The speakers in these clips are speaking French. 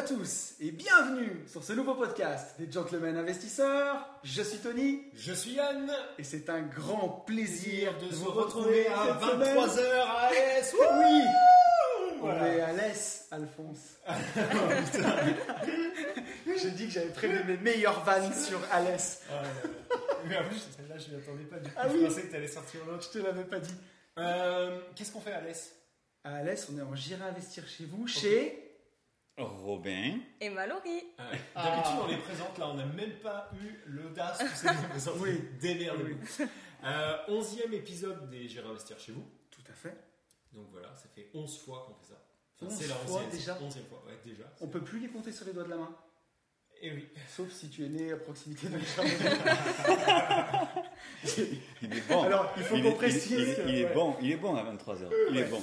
À tous et bienvenue sur ce nouveau podcast des Gentlemen Investisseurs. Je suis Tony Je suis Yann. et c'est un grand plaisir de vous retrouver à cette semaine. 23h à Alès. Oui On Voilà. est à l'Est, Alphonse. J'ai dit que j'avais prévu mes meilleures vannes sur Alès. Ah, Mais en plus, celle-là, je ne m'attendais pas du tout. Ah je oui. pensais que tu allais sortir l'autre. Je te l'avais pas dit. Euh, Qu'est-ce qu'on fait à Alès À Alès, on est en J'irai investir chez vous, chez... Robin. Et Mallory. D'habitude, on les présente. Là, on n'a même pas eu l'audace de les présenter. Oui. Démerdez-vous. Euh, 11e épisode des J'irai investir chez vous. Tout à fait. Donc voilà, ça fait 11 fois qu'on fait ça. 11 c'est la fois 11e, déjà 11e fois, ouais, déjà. On peut plus les compter sur les doigts de la main. Et oui. Sauf si tu es né à proximité de Chamonix. Il est bon. Alors, il faut qu'on précise Il, est- il bon, il est bon à 23h. Il est bon.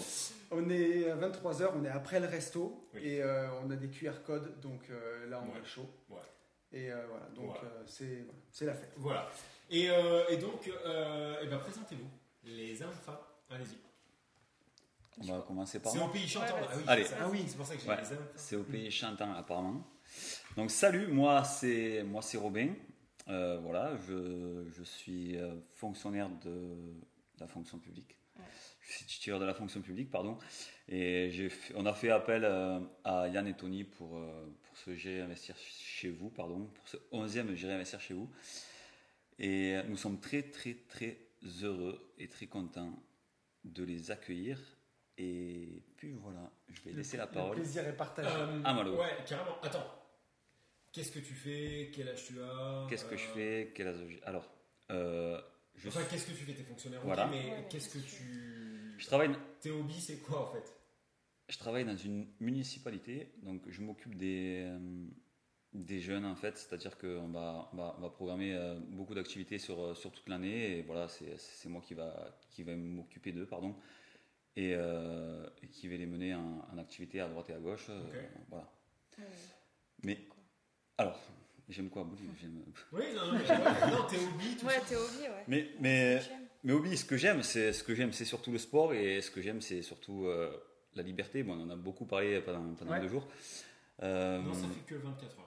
On est à 23h, on est après le resto Oui. et euh, on a des QR codes, donc euh, là on Ouais. est chaud. Ouais. Et euh, voilà, donc Voilà. euh, c'est voilà, la fête. Voilà. Et, euh, et donc, euh, eh ben, présentez-vous. Les enfants. Allez-y. On va commencer par C'est au pays chantant. Ouais, ah oui, Allez. Ah oui. c'est pour ça que j'ai Ouais. C'est au pays chantant apparemment. Donc salut, moi c'est moi c'est Robin. Euh, voilà, je, je suis fonctionnaire de la fonction publique. Ouais. Je suis titulaire de la fonction publique, pardon. Et j'ai fait- on a fait appel euh, à Yann et Tony pour, euh, pour ce Gérer investir chez vous, pardon, pour ce 11e Gérer investir chez vous. Et nous sommes très très très heureux et très contents de les accueillir. Et puis voilà, je vais laisser la Le parole. plaisir est partagé. Euh, Ah, Malo. Ouais, carrément. Attends. Qu'est-ce que tu fais? Quel âge tu as? Qu'est-ce que je Euh, fais? Quel âge Alors, euh, je, Enfin, qu'est-ce que tu fais T'es fonctionnaire, ok, Voilà. mais Ouais, mais qu'est-ce que tu. je travaille, Tes hobbies, c'est quoi en fait? Je travaille dans une municipalité, donc je m'occupe des, euh, des jeunes en fait, c'est-à-dire qu'on va, on va, on va programmer euh, beaucoup d'activités sur, euh, sur toute l'année, et voilà, c'est c'est moi qui va, qui va m'occuper d'eux, pardon, et, euh, et qui vais les mener en, en activité à droite et à gauche, euh, Ok. voilà. Ouais. Mais, alors, j'aime quoi J'aime- Oui, non, non, non, tes tout Ouais, t'es vie, ouais. Mais, mais. Mais hobby, ce que j'aime, c'est ce que j'aime, c'est surtout le sport et ce que j'aime, c'est surtout euh, la liberté. Bon, on en a beaucoup parlé pendant, pendant Ouais. deux jours. Euh, Non, ça fait que 24 heures.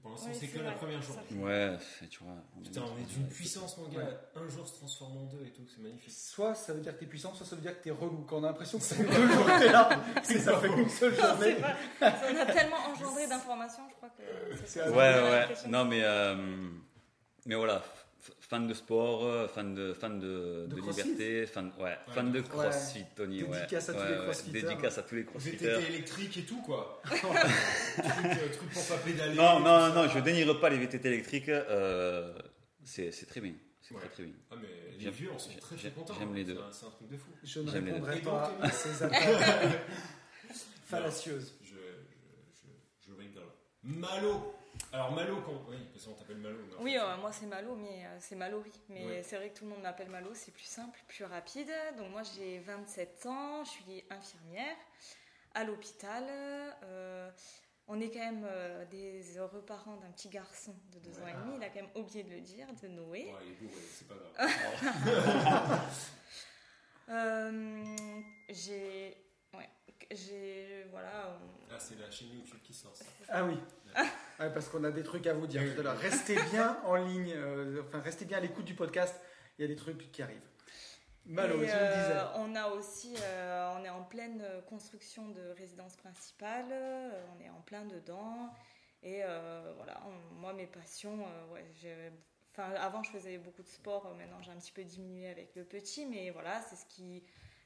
Pour l'instant, Ouais, c'est que la vrai, première ça journée. ouais, c'est- tu vois. on Putain, on est d'une puissance, mon gars. Ouais. Un jour se transforme en deux et tout, c'est magnifique. Soit ça veut dire que t'es puissant, soit ça veut dire que t'es relou. Quand on a l'impression que ça fait deux jours que t'es là, c'est ça fait une seule Non, journée. c'est pas- On a tellement engendré d'informations, je crois que C'est Ouais, ouais. Non, mais, euh, mais voilà, fan de sport, euh, fan de, fan de, De liberté, fan, ouais, Ouais, fan de ouais. crossfit, Tony. ouais. Dédicace à tous les crossfitters. Dédicace à tous les crossfitters. VTT électrique et tout, quoi. truc, euh, truc pour pas pédaler. Non, non, ça. non, je dénigre pas les VTT électriques. euh, c'est c'est très bien. C'est Ouais. très, très bien. Ah, mais les vieux, on sont très très j'aime- contents. j'aime les C'est deux. un- C'est un truc de fou. Je ne J'aime les répondrai deux. pas à ces attaques fallacieuses. Je, je, je, je rigole. Malo. Alors, Malo, quand... oui, parce qu'on t'appelle Malo. mais Oui, euh, moi c'est Malo, mais euh, c'est Mallory. Mais Ouais. c'est vrai que tout le monde m'appelle Malo, c'est plus simple, plus rapide. Donc moi j'ai 27 ans, je suis infirmière à l'hôpital. Euh, on est quand même des heureux parents d'un petit garçon de 2 ans et demi, il a quand même oublié de le dire, de Noé. Ouais, il est bourré, c'est pas grave. J'ai. Ouais, j'ai. Voilà. on- Ah, c'est la chaîne YouTube qui se lance. Ah oui. Ouais, parce qu'on a des trucs à vous dire tout à l'heure. Restez bien en ligne, euh, enfin restez bien à l'écoute du podcast. Il y a des trucs qui arrivent. Me euh, on a aussi, euh, on est en pleine construction de résidence principale, on est en plein dedans. Et euh, voilà, on- moi mes passions, euh, ouais, j'ai- enfin avant je faisais beaucoup de sport, maintenant j'ai un petit peu diminué avec le petit, mais voilà, c'est ce qui,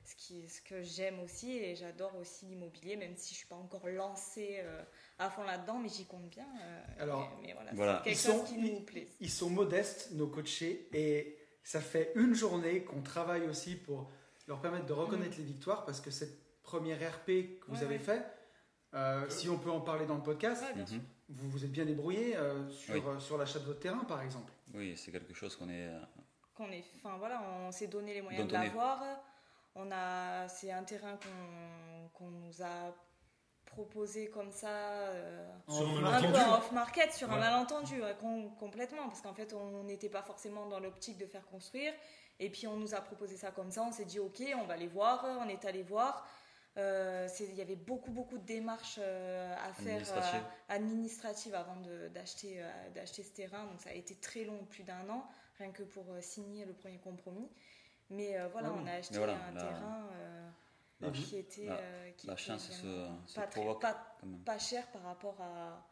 ce qui, ce que j'aime aussi et j'adore aussi l'immobilier, même si je suis pas encore lancée euh, à fond là-dedans, mais j'y compte bien. euh, Alors, mais, mais voilà, voilà. c'est quelque Ils chose sont- qui nous plaît. Ils sont modestes, nos coachés, et ça fait une journée qu'on travaille aussi pour leur permettre de reconnaître les victoires parce que cette première RP que vous Ouais, avez ouais. fait, euh, si on peut en parler dans le podcast, Ouais, bien sûr. Mhm. vous vous êtes bien débrouillé euh, sur, Oui. euh, sur l'achat de votre terrain par exemple. Oui, c'est quelque chose qu'on est. euh, qu'on est, enfin voilà, on s'est donné les moyens de l'avoir. On a, c'est un terrain qu'on qu'on nous a proposé comme ça, euh, un peu off-market, sur un malentendu, com- complètement, parce qu'en fait on n'était pas forcément dans l'optique de faire construire. Et puis on nous a proposé ça comme ça, on s'est dit ok, on va aller voir, on est allé voir. Euh, Il y avait beaucoup beaucoup de démarches euh, à faire Administratives. avant de- d'acheter d'acheter ce terrain, donc ça a été très long, plus d'un an, rien que pour signer le premier compromis. Mais euh, voilà, Ouais, on a acheté voilà, un la- terrain euh, la, qui était, la- euh, qui la était chance se, vraiment se pas, très- pas, pas cher par rapport à,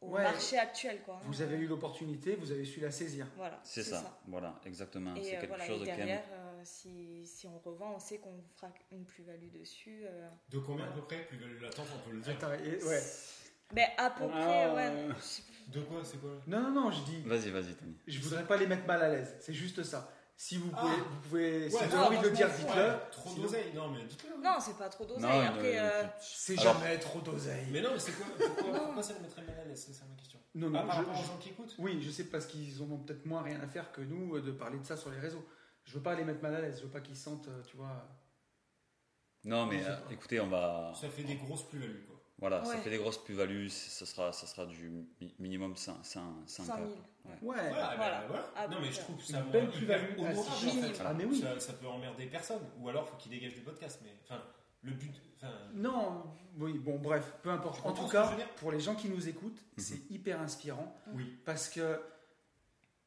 au Ouais. marché actuel. Quoi, Vous avez eu l'opportunité, vous avez su la saisir. Voilà, C'est ça. voilà, exactement. Et C'est quelque voilà, chose et derrière, euh, si, si on revend, on sait qu'on fera une plus-value dessus. euh. De combien à peu près Plus-value latente, on peut le dire. Attends, et- ouais. Mais à peu Ah, près, ouais. je sais De quoi C'est quoi? Non, non, non, je dis, Vas-y, vas-y, Tony. je voudrais pas les mettre mal à l'aise. C'est juste ça. Si vous pouvez, Ah. vous pouvez, si Ouais, vous avez envie de le dire, dites-le. Ouais, Trop Sinon- d'oseille Non, mais dites-le. Non, c'est pas trop d'oseille. Après, euh, C'est Alors- jamais trop d'oseille. Mais non, mais c'est quoi pourquoi, ça me mettrait mal à l'aise C'est ça ma question. Non, Ah, non, par je- rapport aux gens qui écoutent Oui, je sais parce qu'ils en ont peut-être moins rien à faire que nous euh, de parler de ça sur les réseaux. Je veux pas les mettre mal à l'aise, je veux pas qu'ils se sentent, euh, tu vois. Non, mais euh, écoutez, on va. Ça fait des grosses plus-values, Voilà, ça Ouais. fait des grosses plus-values. Ça sera, ça sera du mi- minimum 100, 100, 100 100 000. Ouais. Ouais. Voilà, Voilà. bah, voilà. Ah, non, mais je ça. trouve ça Une belle plus-value honorable, en fait. Ah, mais oui. Ça, ça peut emmerder personne. Ou alors, faut qu'il dégage du podcast. Mais enfin, le but. Non, oui, bon, bref, peu importe. Tu En tout je cas, pour les gens qui nous écoutent, Mhm. c'est hyper inspirant oui. parce que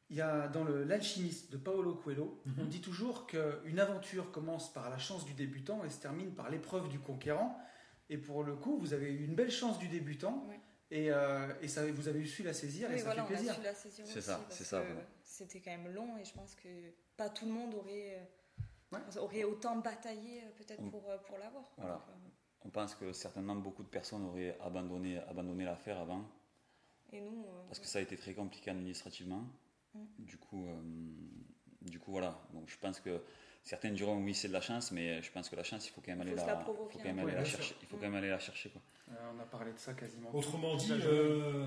il y a dans le l'alchimiste de Paolo Coelho, Mhm. on dit toujours qu'une aventure commence par la chance du débutant et se termine par l'épreuve du conquérant. Et pour le coup, vous avez eu une belle chance du débutant et, euh, et ça, vous avez su la saisir et ça voilà, fait on a plaisir. su la saisir C'est aussi ça, c'est ça. C'était quand même long et je pense que pas tout le monde aurait, Ouais. euh, aurait autant bataillé euh, peut-être On- pour, pour l'avoir. Voilà. Donc, euh, On pense que certainement beaucoup de personnes auraient abandonné, abandonné l'affaire avant, et nous, euh, parce que ça a été très compliqué administrativement. Mm. Du coup, euh, du coup, voilà. Donc, je pense que certains diront oui, c'est de la chance, mais je pense que la chance, il faut quand même aller la, faut quand même aller bien chercher. Il faut quand même aller la chercher, quoi. Euh, on a parlé de ça quasiment. Autrement dit, euh,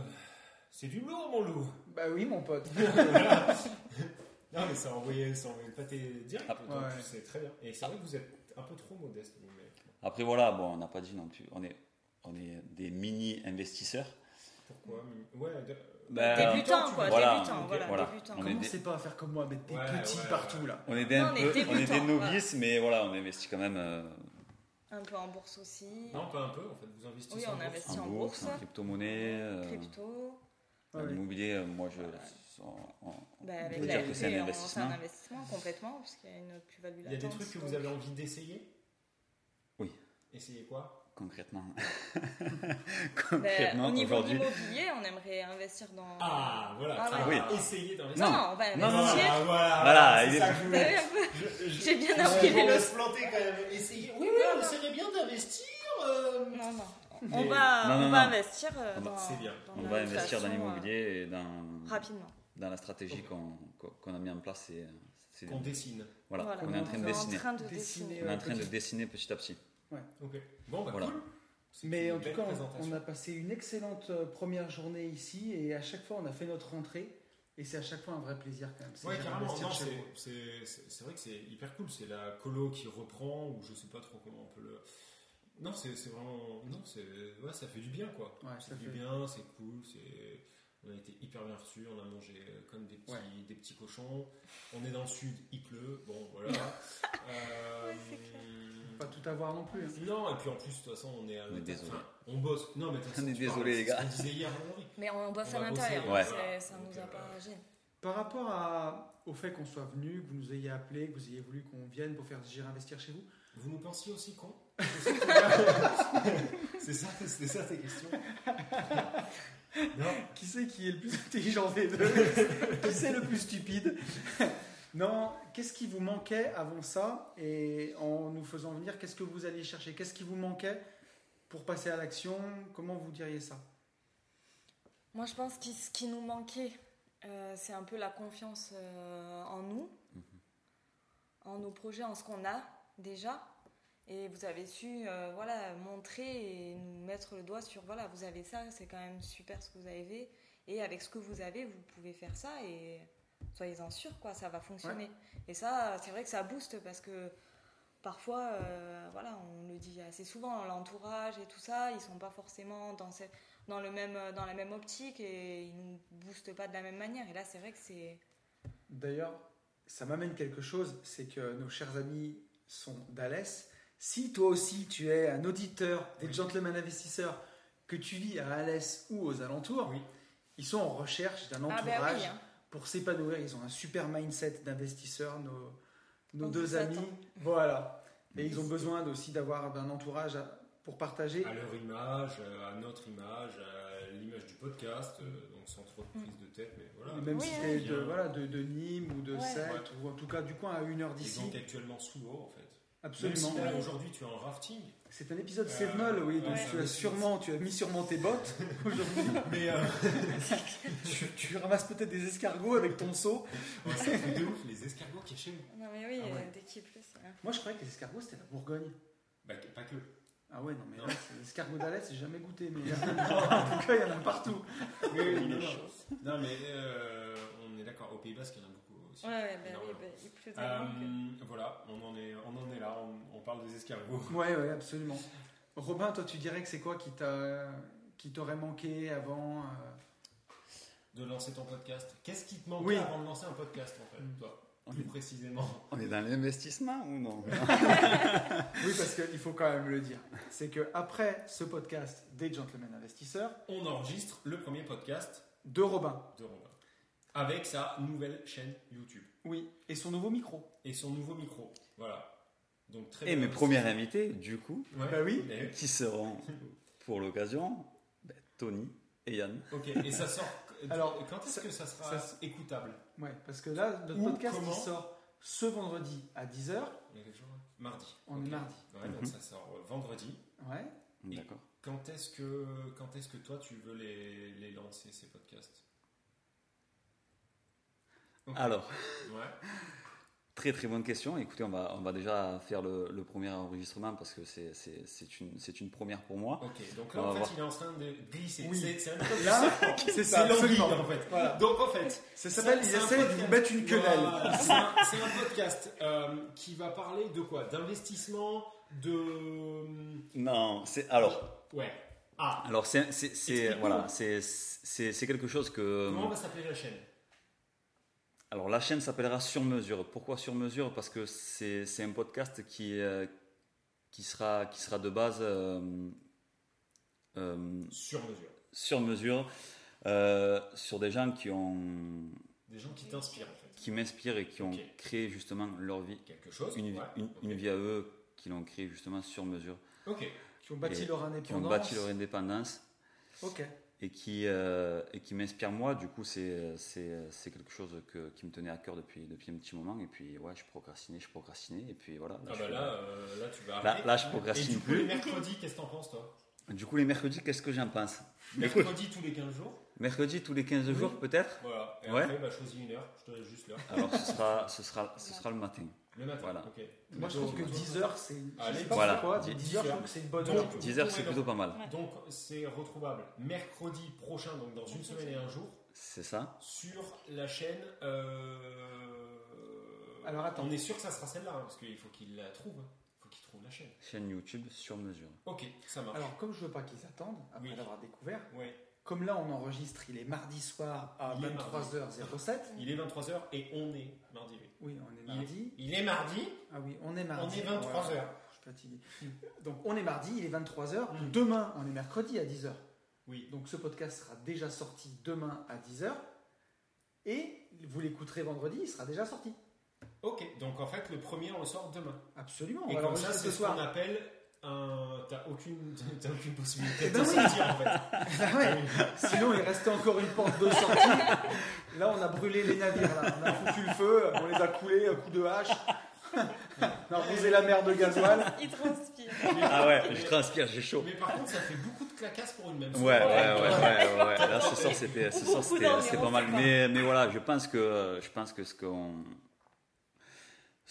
c'est du lourd, mon loup. Bah oui, mon pote. Non, mais ça a envoyé, ça a envoyé le pâté direct. Ah, donc ouais. C'est très bien. Et c'est vrai que vous êtes un peu trop modeste, mais Après, voilà, bon, on n'a pas dit non plus. On est, on est des mini investisseurs. pourquoi? Ouais, de- Ben, débutant, tu quoi, voilà, débutant, voilà, voilà. débutant. On Comment des- pas à faire comme moi, mettre des Ouais, petits ouais, partout là On est des, Non, un on est peu- on est des débutants, novices, mais voilà, on investit quand même euh, Un peu en bourse aussi. Non, pas un peu, en fait. Vous investissez Oui, en on bourse. investit en en bourse, bourse. en crypto-monnaie. euh, Crypto. L'immobilier, euh, moi, je. on- Bah, on peut dire que c'est un c'est un investissement. investissement complètement, parce qu'il y a une plus-value Il y a des trucs que vous avez envie d'essayer? Oui. Essayez quoi? Concrètement. Ben, Concrètement, au niveau de aujourd'hui. l'immobilier, on aimerait investir dans. Ah, voilà. Ah, très ouais. bien. Oui. Essayez d'investir. Non, on va Non, non, non. investir. Voilà, voilà, Voilà, J'ai bien je- appris je les vais leçons. se planter quand même. Essayez. Oui, oui, Non, on non. essaierait bien d'investir. euh, Non, non. Mais- On va, Non, non, on va non. investir euh, dans. c'est bien. dans On va investir dans l'immobilier et dans, euh, rapidement. dans la stratégie qu'on qu'on- qu'on a mis en place. c'est- Qu'on dessine. voilà, Voilà. on est en train de dessiner. On est en train de petit- dessiner petit à petit. Ok. Bon, bah cool. Mais en tout cas, on- a passé une excellente euh, première journée ici et à chaque fois on a fait notre rentrée et c'est à chaque fois un vrai plaisir quand même. C'est Ouais, carrément. c'est- vrai que c'est hyper cool. C'est la colo qui reprend, ou je sais pas trop comment on peut le. Non, c'est c'est vraiment. Non, c'est. Ouais, ça fait du bien, quoi. Ouais, ça fait du bien, c'est cool. c'est On a été hyper bien reçus, on a mangé euh, comme des petits, Ouais. des petits cochons. On est dans le sud, il pleut. Bon, voilà. Euh, Pas tout avoir non plus. hein. Non, et puis en plus, de toute façon, on est On est désolé. Enfin, on bosse. Non, mais façon, On est désolé, les c'est gars. disait hier. Mais on bosse On à l'intérieur, Ouais. c'est- ça Donc, nous a euh, pas gêné. Par rapport à- au fait qu'on soit venu, que vous nous ayez appelé, que vous ayez voulu qu'on vienne pour faire J'irai investir chez vous, Vous nous pensiez aussi con C'est ça, c'était ça tes questions Non, qui c'est qui est le plus intelligent des deux? Qui c'est le plus stupide? Non, qu'est-ce qui vous manquait avant ça Et en nous faisant venir, qu'est-ce que vous alliez chercher? Qu'est-ce qui vous manquait pour passer à l'action? Comment vous diriez ça? Moi, je pense que ce qui nous manquait, euh, c'est un peu la confiance euh, en nous, Mhm. en nos projets, en ce qu'on a. déjà. Et vous avez su euh, voilà, montrer et nous mettre le doigt sur voilà, vous avez ça, c'est quand même super ce que vous avez. Et avec ce que vous avez, vous pouvez faire ça et soyez-en sûrs, quoi, ça va fonctionner. Et ça, c'est vrai que ça booste parce que parfois, euh, voilà, on le dit assez souvent, l'entourage et tout ça, ils sont pas forcément dans, ce- dans, le même, dans la même optique et ils nous boostent pas de la même manière. Et là, c'est vrai que c'est. D'ailleurs, ça m'amène quelque chose, c'est que nos chers amis sont d'Alès. Si toi aussi tu es un auditeur des Oui. gentlemen investisseurs, que tu vis à Alès ou aux alentours, Oui. ils sont en recherche d'un Ah, entourage ben oui, hein. Pour s'épanouir. Ils ont un super mindset d'investisseurs, nos, nos On deux amis. attend. Voilà. Et ils ont besoin aussi d'avoir un entourage pour partager. À leur image, à notre image, à l'image du podcast, euh, donc sans trop de prise de tête, mais voilà. Et même Oui, si oui. t'es de, Bien. voilà, de, de Nîmes ou de Ouais. Sète, Ouais. ou en tout cas du coin à une heure d'ici. donc actuellement sous l'eau en fait. Absolument. Si là, Oui. aujourd'hui tu es en rafting. C'est un épisode Euh, Sevenol, oui. Donc ouais. tu as sûrement, tu as mis sûrement tes bottes aujourd'hui. Mais euh, tu, tu ramasses peut-être des escargots avec ton seau. ouais, c'est de ouf, les escargots qu'il y a chez nous. Non, mais oui, Ah ouais. euh, dès qu'il pleut, c'est. Moi, je croyais que les escargots c'était la Bourgogne. Bah, pas que. Ah ouais, non, mais là, c'est- les escargots d'Alès, j'ai jamais goûté. Mais en tout cas, il y en a partout. Oui, oui, non, non. Non, mais euh, on est d'accord, au Pays Basque il y en a beaucoup aussi. Ouais, ouais, ben oui, ben, il pleut tellement que- Euh, voilà, on en est, on en est là, on, on parle des escargots. Ouais, ouais, absolument. Robin, toi, tu dirais que c'est quoi qui t'a qui t'aurait manqué avant euh, De lancer ton podcast. Qu'est-ce qui te manquait Oui. avant de lancer un podcast en fait, toi Plus précisément? On est dans l'investissement ou non? Oui, parce qu'il faut quand même le dire. C'est que après ce podcast des gentlemen investisseurs, On enregistre le premier podcast de Robin. de Robin. Avec sa nouvelle chaîne YouTube. Oui, et son nouveau micro. Et son nouveau micro. Voilà. Donc très Et mes premiers invités, du coup, Ouais. Bah oui. Mais- qui seront pour l'occasion ben, Tony et Yann. ok, et ça sort. Alors, quand est-ce que ça sera ça- écoutable? Ouais, parce que là, notre Ou podcast il sort ce vendredi à 10h. On est quel jour, là Mardi. On Ok. est mardi. Ouais, donc Mhm. ça sort euh, vendredi. Ouais. D'accord. Quand est-ce que, quand est-ce que toi tu veux les, les lancer ces podcasts? Alors, Ouais. très très bonne question. Écoutez, on va, on va déjà faire le, le premier enregistrement parce que c'est- c'est c'est une, c'est une première pour moi. Ok, donc là On en fait voir. il est en train de glisser. Oui. C'est un peu Là, c'est c'est ça, absolument. en fait. Voilà. Donc en fait, Ça s'appelle, c'est il essaie de vous mettre une quenelle. Voilà, C'est un, podcast euh, qui va parler de quoi? D'investissement, de. Non, c'est alors, Ouais. Ah, alors c'est voilà, c'est c'est c'est quelque chose que comment va s'appeler la chaîne? Alors la chaîne s'appellera Sur Mesure. Pourquoi Sur Mesure? Parce que c'est c'est un podcast qui, euh, qui, sera, qui sera de base euh, euh, Sur mesure. sur mesure euh, sur des gens qui, ont, Des gens qui t'inspirent en fait. qui m'inspirent et qui ont créé justement leur vie, Quelque chose. une, ouais, une, vie à eux, qui l'ont créé justement sur mesure, Ok. Qui ont bâti Et leur qui ont indépendance. bâti leur indépendance Ok. Et qui, euh, et qui m'inspirent moi. Du coup, c'est c'est- c'est quelque chose que, qui me tenait à cœur depuis, depuis un petit moment. Et puis, ouais, je procrastinais, je procrastinais. Et puis voilà. Ah je bah fais- là, euh, là tu vas Là- arrêter. là, je Et procrastine du coup, plus. les mercredis, qu'est-ce que t'en penses toi? Du coup, les mercredis, qu'est-ce que j'en pense? Mercredi tous les 15 jours? Mercredi tous les 15 jours, peut-être? Voilà. Et Ouais. après, bah, choisis une heure. Je te laisse juste l'heure. Alors, ce sera, ce, sera, ce sera le matin. Le matin. Voilà. Moi, je trouve que 10h, c'est. Je Allez, sais pas voilà. pourquoi, 10 10h, je trouve que c'est une bonne Donc, heure. vous 10 heures, c'est plutôt pas mal. Ouais. Donc, c'est retrouvable mercredi prochain, donc dans une semaine et un jour, C'est ça sur la chaîne. euh, Alors, attends. On est sûr que ça sera celle-là, hein, parce qu'il faut qu'il la trouve. Il faut qu'il trouve la chaîne. Chaîne YouTube sur mesure. Ok, ça marche. Alors, comme je veux pas qu'ils attendent, après Oui. l'avoir découvert, Ouais. Comme là on enregistre, il est mardi soir à Il est 23h07. Il est 23h et on est mardi. oui. Oui, on est mardi. Il est mardi. Ah oui, on est mardi. On est 23 Ouais, heures. Je suis fatigué. Donc on est mardi, il est 23h. Mm. Demain, on est mercredi à 10h. Oui. Donc ce podcast sera déjà sorti demain à 10h. Et vous l'écouterez vendredi, il sera déjà sorti. Ok, donc en fait, le premier, on le sort demain. Absolument. On Et va comme ça, l'enregistrer c'est ce ce qu'on soir. appelle un. T'as aucune, t'as aucune possibilité de ben oui. sortir en fait. Ah ouais. Sinon, il restait encore une porte de sortie. Là, on a brûlé les navires. là. On a foutu le feu, on les a coulés à coups de hache. on a arrosé la mer de gasoil. Il transpire. Ah ouais, je transpire, j'ai chaud. Mais par contre, ça fait beaucoup de claquages pour une même Ouais, ouais, soirée. ouais, ouais, ouais. Là, ce soir, c'était, ce soir, pas mal. Mais, mais voilà, je pense que, je pense que ce qu'on,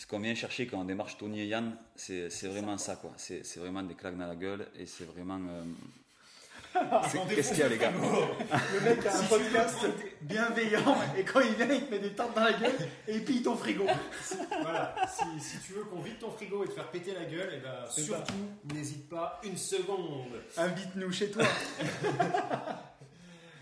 ce qu'on vient chercher quand on démarche Tony et Yann, c'est c'est vraiment ça, quoi. C'est c'est vraiment des claques dans la gueule et c'est vraiment. euh, c'est- Qu'est-ce qu'il y a, les gars? Le mec a un podcast bienveillant et quand il vient, il te met des tartes dans la gueule et il pille ton frigo. Voilà, si, si tu veux qu'on vide ton frigo et te faire péter la gueule, et ben C'est surtout n'hésite pas une seconde. Invite-nous chez toi.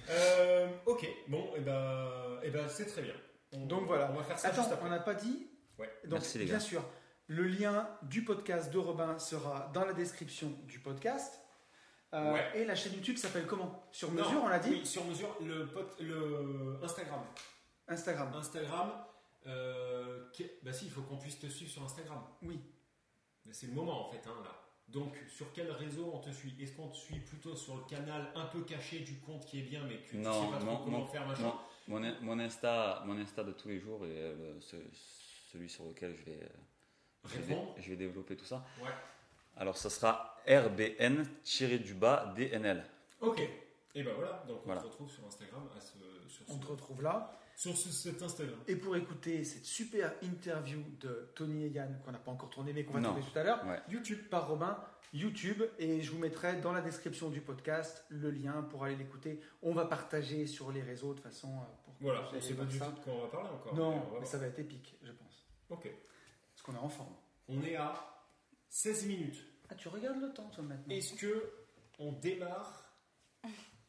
Euh, ok, bon, et ben, et ben c'est très bien. On- Donc voilà. On va faire ça Attends, juste après. on n'a pas dit. Ouais. Donc, Merci, les bien gars. sûr, le lien du podcast de Robin sera dans la description du podcast. Euh, Ouais. Et la chaîne YouTube s'appelle comment? Sur Non, mesure, on l'a dit? Oui, sur mesure, le, pot- le Instagram. Instagram. Instagram, euh, bah si, il faut qu'on puisse te suivre sur Instagram. Oui. Mais C'est le moment en fait, hein, là. Donc, sur quel réseau on te suit? Est-ce qu'on te suit plutôt sur le canal un peu caché du compte qui est bien, mais que tu Non, sais pas trop comment non, faire, machin? non. Mon, mon, Insta, mon Insta de tous les jours et euh, ce- celui sur lequel je vais, euh, je vais, Répondre. je vais développer tout ça. Ouais. Alors, ça sera RBN-du-bas DNL. Ok. Et ben voilà, donc on Voilà. se retrouve sur Instagram à ce, sur, On ce- te retrouve là. sur ce- cet Instagram. Et pour écouter cette super interview de Tony et Yann, qu'on n'a pas encore tourné, mais qu'on va tourner tout à l'heure, Ouais. YouTube par Robin, YouTube, et je vous mettrai dans la description du podcast le lien pour aller l'écouter. On va partager sur les réseaux de façon euh, pour Voilà, sait pas du ça. tout de quoi on va parler encore. Non, mais ça va être épique, je pense. Ok. Parce qu'on est en forme. On est à 16 minutes. Ah, tu regardes le temps, toi, maintenant Est-ce que on démarre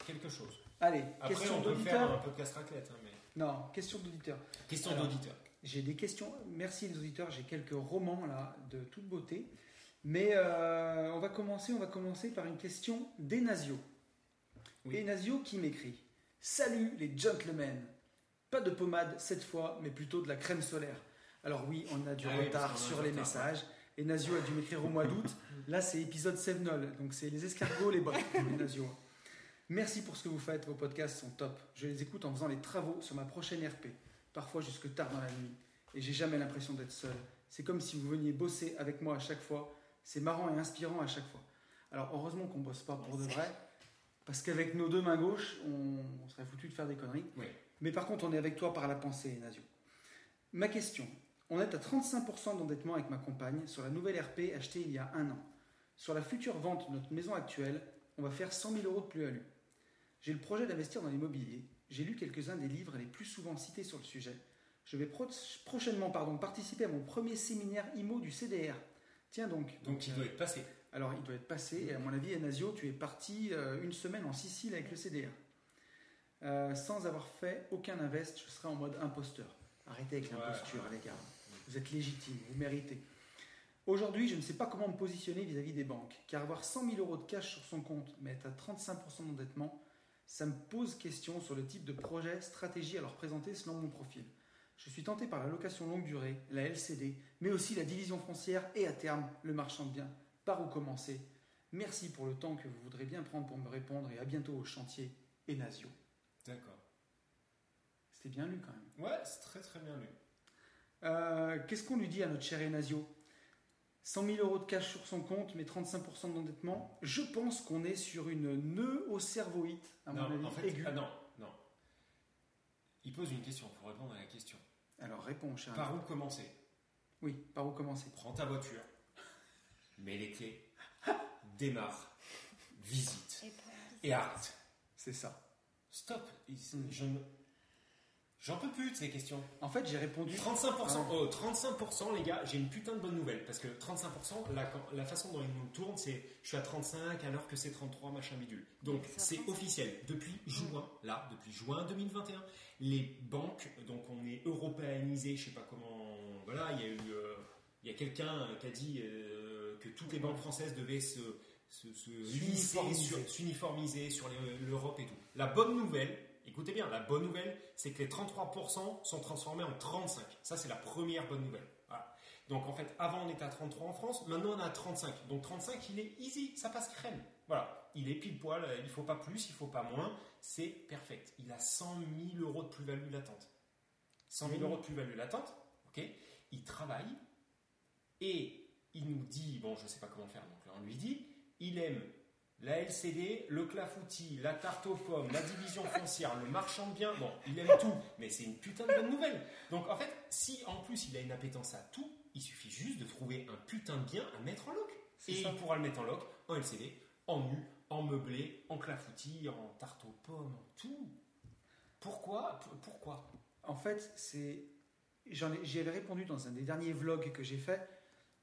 quelque chose? Allez, Après, question on peut faire un d'auditeur. podcast raclette. hein, mais... Non, question d'auditeur. Question Alors. d'auditeur. J'ai des questions. Merci les auditeurs. J'ai quelques romans là de toute beauté. Mais euh, on va commencer. On va commencer par une question d'Enasio. Oui. Enasio qui m'écrit Salut les gentlemen. Pas de pommade cette fois, mais plutôt de la crème solaire. Alors oui, on a du Ah retard sur les retard, messages. Enasio a dû m'écrire au mois d'août. Là, c'est épisode 7 donc c'est les escargots, les bras. Enasio. Merci pour ce que vous faites. Vos podcasts sont top. Je les écoute en faisant les travaux sur ma prochaine RP, parfois jusque tard dans la nuit. Et j'ai jamais l'impression d'être seul. C'est comme si vous veniez bosser avec moi à chaque fois. C'est marrant et inspirant à chaque fois. Alors heureusement qu'on bosse pas pour de vrai, parce qu'avec nos deux mains gauches, on, on serait foutu de faire des conneries. Oui. Mais par contre, on est avec toi par la pensée, Nazio. Ma question. On est à 35% d'endettement avec ma compagne sur la nouvelle RP achetée il y a un an. Sur la future vente de notre maison actuelle, on va faire 100 000 euros de plus-value. J'ai le projet d'investir dans l'immobilier. J'ai lu quelques-uns des livres les plus souvent cités sur le sujet. Je vais pro- prochainement pardon, participer à mon premier séminaire IMO du CDR. Tiens donc. Donc, il euh, doit être passé. alors, il doit être passé. Et à mon avis, Enasio, tu es parti euh, une semaine en Sicile avec le CDR. Euh, sans avoir fait aucun invest, je serai en mode imposteur. Arrêtez avec Ouais. l'imposture, les gars. Vous êtes légitime, vous méritez. Aujourd'hui, je ne sais pas comment me positionner vis-à-vis des banques, car avoir 100 000 euros de cash sur son compte, mais être à 35% d'endettement, ça me pose question sur le type de projet, stratégie à leur présenter selon mon profil. Je suis tenté par la location longue durée, la LCD, mais aussi la division foncière et à terme le marchand de biens. Par où commencer? Merci pour le temps que vous voudrez bien prendre pour me répondre et à bientôt au chantier Enasio. D'accord. C'était bien lu quand même. Ouais, c'est très très bien lu. Euh, Qu'est-ce qu'on lui dit à notre cher Enasio 100 000 euros de cash sur son compte, mais 35% d'endettement. Je pense qu'on est sur une nœud au cervoïde, à mon non, avis, en fait, aiguë. ah non, non. Il pose une question pour répondre à la question. Alors réponds, cher. Par ami. où commencer? Oui, par où commencer? Prends ta voiture, mets les clés, démarre, visite Et arrête. C'est ça. Stop. Mm. Je ne- J'en peux plus de ces questions. En fait, j'ai répondu. 35%, Ah. oh, 35% les gars, j'ai une putain de bonne nouvelle. Parce que 35%, la, la façon dont ils nous tournent, c'est je suis à 35 alors que c'est 33, machin bidule. Donc c'est officiel. Depuis juin, là, depuis juin 2021, les banques, donc on est européanisé, je sais pas comment. Voilà, il y a eu. euh, il y a quelqu'un qui a dit euh, que toutes les banques françaises devaient se. S'uniformiser. sur- l'Europe et tout. La bonne nouvelle, écoutez bien, la bonne nouvelle, c'est que les 33% sont transformés en 35. Ça, c'est la première bonne nouvelle. Donc en fait, avant on était à 33 en France, maintenant on est à 35. Donc 35, il est easy, ça passe crème. Voilà, il est pile poil, euh, il faut pas plus, il faut pas moins, c'est perfect. Il a 100 000 euros de plus-value latente. 100 000 euros de plus-value latente, ok? Il travaille et il nous dit, bon, je sais pas comment faire, donc là on lui dit, il aime La LCD, le clafoutis, la tarte aux pommes, la division foncière, le marchand de biens, bon, il aime tout, mais c'est une putain de bonne nouvelle. Donc en fait, si en plus il a une appétence à tout, il suffit juste de trouver un putain de bien à mettre en loc. Et ça. il pourra le mettre en loc, en LCD, en nu, en meublé, en clafoutis, en tarte aux pommes, en tout. Pourquoi Pourquoi? En fait, c'est. J'y avais répondu dans un des derniers vlogs que j'ai fait.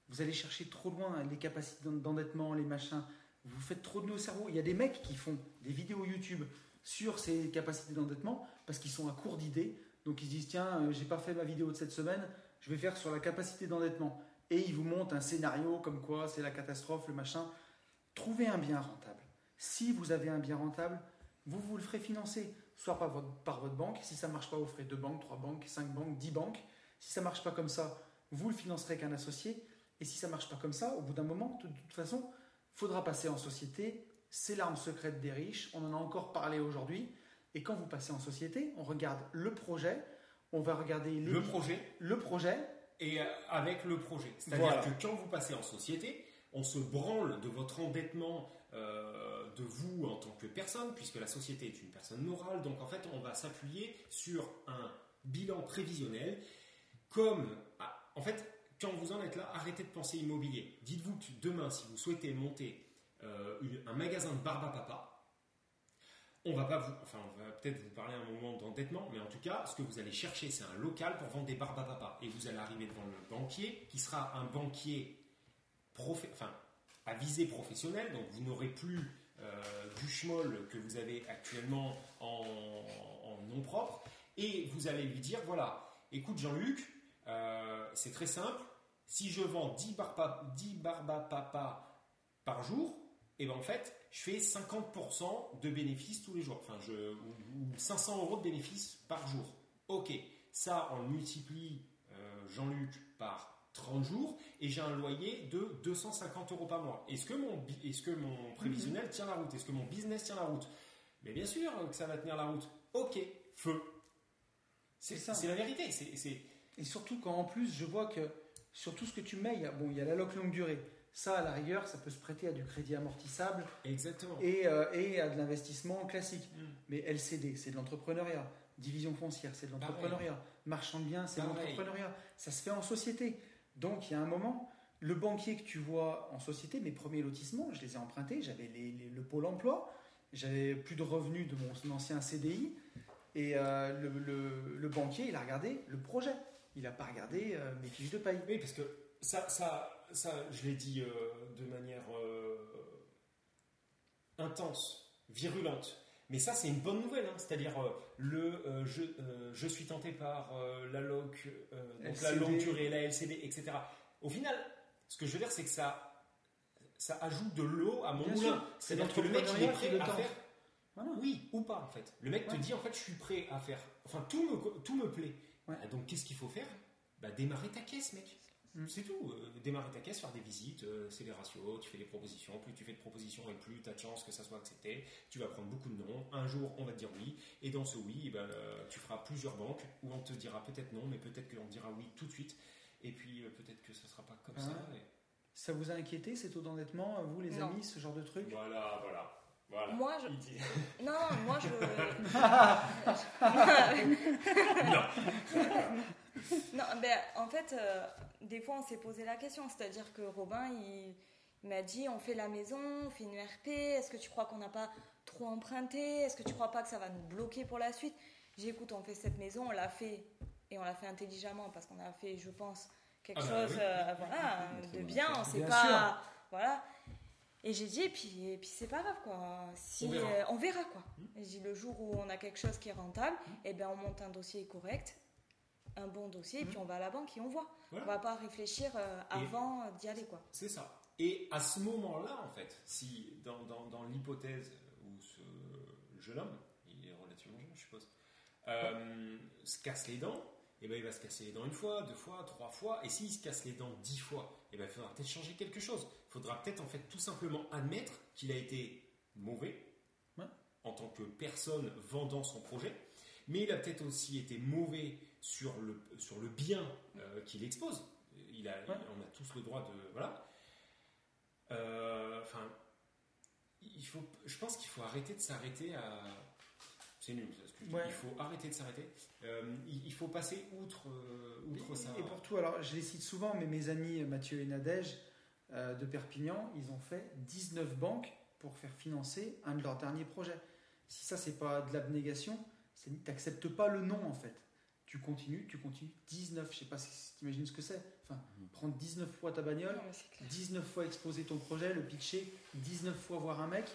Vous allez chercher trop loin les capacités d'en- d'endettement, les machins. Vous faites trop de nos cerveaux. Il y a des mecs qui font des vidéos YouTube sur ces capacités d'endettement parce qu'ils sont à court d'idées. Donc ils se disent tiens, euh, j'ai pas fait ma vidéo de cette semaine, je vais faire sur la capacité d'endettement. Et ils vous montent un scénario comme quoi c'est la catastrophe, le machin. Trouvez un bien rentable. Si vous avez un bien rentable, vous vous le ferez financer, soit par votre, par votre banque. Si ça marche pas, vous ferez deux banques, trois banques, cinq banques, dix banques. Si ça marche pas comme ça, vous le financerez qu'un associé. Et si ça marche pas comme ça, au bout d'un moment, de toute façon, faudra passer en société. C'est l'arme secrète des riches. On en a encore parlé aujourd'hui. Et quand vous passez en société, on regarde le projet, on va regarder les Le projet le projet. et euh, avec le projet. C'est-à-dire Voilà. que quand vous passez en société, on se branle de votre endettement euh, de vous en tant que personne, puisque la société est une personne morale. Donc en fait, on va s'appuyer sur un bilan prévisionnel. Comme, ah, en fait, quand vous en êtes là, arrêtez de penser immobilier. Dites-vous que demain, si vous souhaitez monter euh, un magasin de barbe papa, on va pas vous, enfin, on va peut-être vous parler un moment d'endettement, mais en tout cas, ce que vous allez chercher, c'est un local pour vendre des barbes papa. Et vous allez arriver devant le banquier, qui sera un banquier enfin, à visée professionnelle, donc vous n'aurez plus euh, du schmoll que vous avez actuellement en, en nom propre, et vous allez lui dire, voilà, écoute Jean-Luc, euh, c'est très simple, si je vends 10 barbes 10 barbes à papa par jour, et ben en fait, je fais 50% de bénéfices tous les jours. Enfin, je, ou, ou 500 euros de bénéfices par jour. Ok, ça, on le multiplie, euh, Jean-Luc, par 30 jours, et j'ai un loyer de 250 euros par mois. Est-ce que mon, est-ce que mon prévisionnel tient la route? Est-ce que mon business tient la route? Mais bien sûr que ça va tenir la route. Ok, feu. C'est ça. c'est la vérité. C'est- Et surtout quand en plus je vois que sur tout ce que tu mets, il y a, bon, il y a la loc longue durée. Ça, à la rigueur, ça peut se prêter à du crédit amortissable exactement. et, euh, et à de l'investissement classique. Mm. Mais LCD, c'est de l'entrepreneuriat. Division foncière, c'est de l'entrepreneuriat. Marchand de biens, c'est de l'entrepreneuriat. Ça se fait en société. Donc, il y a un moment, le banquier que tu vois en société, mes premiers lotissements, je les ai empruntés. J'avais les- les- le pôle emploi. J'avais plus de revenus de mon ancien CDI. Et euh, le, le- le banquier, il a regardé le projet. Il n'a pas regardé euh, mes fiches de paye. Oui, parce que ça, ça, ça je l'ai dit euh, de manière euh, intense, virulente. Mais ça, c'est une bonne nouvelle. hein. C'est-à-dire, le, je, je suis tenté par la LOC, donc la longue durée, la LCD, etc. Au final, ce que je veux dire, c'est que ça, ça ajoute de l'eau à mon moulin. C'est-à-dire que le mec, il est prêt à faire Voilà. oui ou pas, en fait. Le mec te dit, en fait, je suis prêt à faire. Enfin, tout me, tout me plaît. Ouais. Ah, Donc, qu'est-ce qu'il faut faire? Bah, Démarrer ta caisse, mec. Mm. C'est tout. Euh, démarrer ta caisse, faire des visites, euh, c'est les ratios, tu fais des propositions. Plus tu fais de propositions et plus tu as de chances que ça soit accepté. Tu vas prendre beaucoup de noms. Un jour, on va te dire oui. Et dans ce oui, eh ben, euh, tu feras plusieurs banques où on te dira peut-être non, mais peut-être qu'on te dira oui tout de suite. Et puis, euh, peut-être que ça sera pas comme Ah. ça. et- Ça vous a inquiété, ces taux d'endettement, vous, les Non. amis, ce genre de truc? Voilà, voilà. Voilà. Moi, je- Non, non, moi je. non, ben, en fait, euh, des fois on s'est posé la question, c'est-à-dire que Robin, il, il m'a dit on fait la maison, on fait une RP, est-ce que tu crois qu'on n'a pas trop emprunté? Est-ce que tu crois pas que ça va nous bloquer pour la suite? J'ai dit, écoute, on fait cette maison, on l'a fait, et on l'a fait intelligemment parce qu'on a fait, je pense, quelque Ah bah chose oui. euh, voilà, de bien, on sait Bien pas. sûr. Voilà. Et j'ai dit, et puis, et puis c'est pas grave quoi. Si, On verra. euh, on verra quoi. Hmm. Et j'ai dit, le jour où on a quelque chose qui est rentable, et ben on monte un dossier correct, un bon dossier, et puis on va à la banque et on voit. Hmm. Voilà. On va pas réfléchir euh, avant d'y aller quoi. C'est ça. Et à ce moment-là, en fait, si dans, dans- dans l'hypothèse où ce jeune homme, il est relativement jeune, je suppose, euh, se casse les dents, et ben il va se casser les dents une fois, deux fois, trois fois, et s'il se casse les dents dix fois, et ben il faudra peut-être changer quelque chose. Il faudra peut-être en fait tout simplement admettre qu'il a été mauvais Ouais. en tant que personne vendant son projet, mais il a peut-être aussi été mauvais sur le, sur le bien euh, qu'il expose. Il a, Ouais. on a tous le droit de voilà. Euh, Enfin, il faut, je pense qu'il faut arrêter de s'arrêter à. C'est nul, ça, ce que je dis. Ouais. Il faut arrêter de s'arrêter. Euh, il, faut passer outre, euh, outre ça. Et pour tout, alors je les cite souvent, mais mes amis Mathieu et Nadège euh, de Perpignan, ils ont fait 19 banques pour faire financer un de leurs derniers projets. Si ça, c'est pas de l'abnégation, tu n'acceptes pas le non en fait. Tu continues, tu continues. 19, je sais pas si tu imagines ce que c'est. Enfin, prendre 19 fois ta bagnole, Non, mais c'est clair. 19 fois exposer ton projet, le pitcher, 19 fois voir un mec,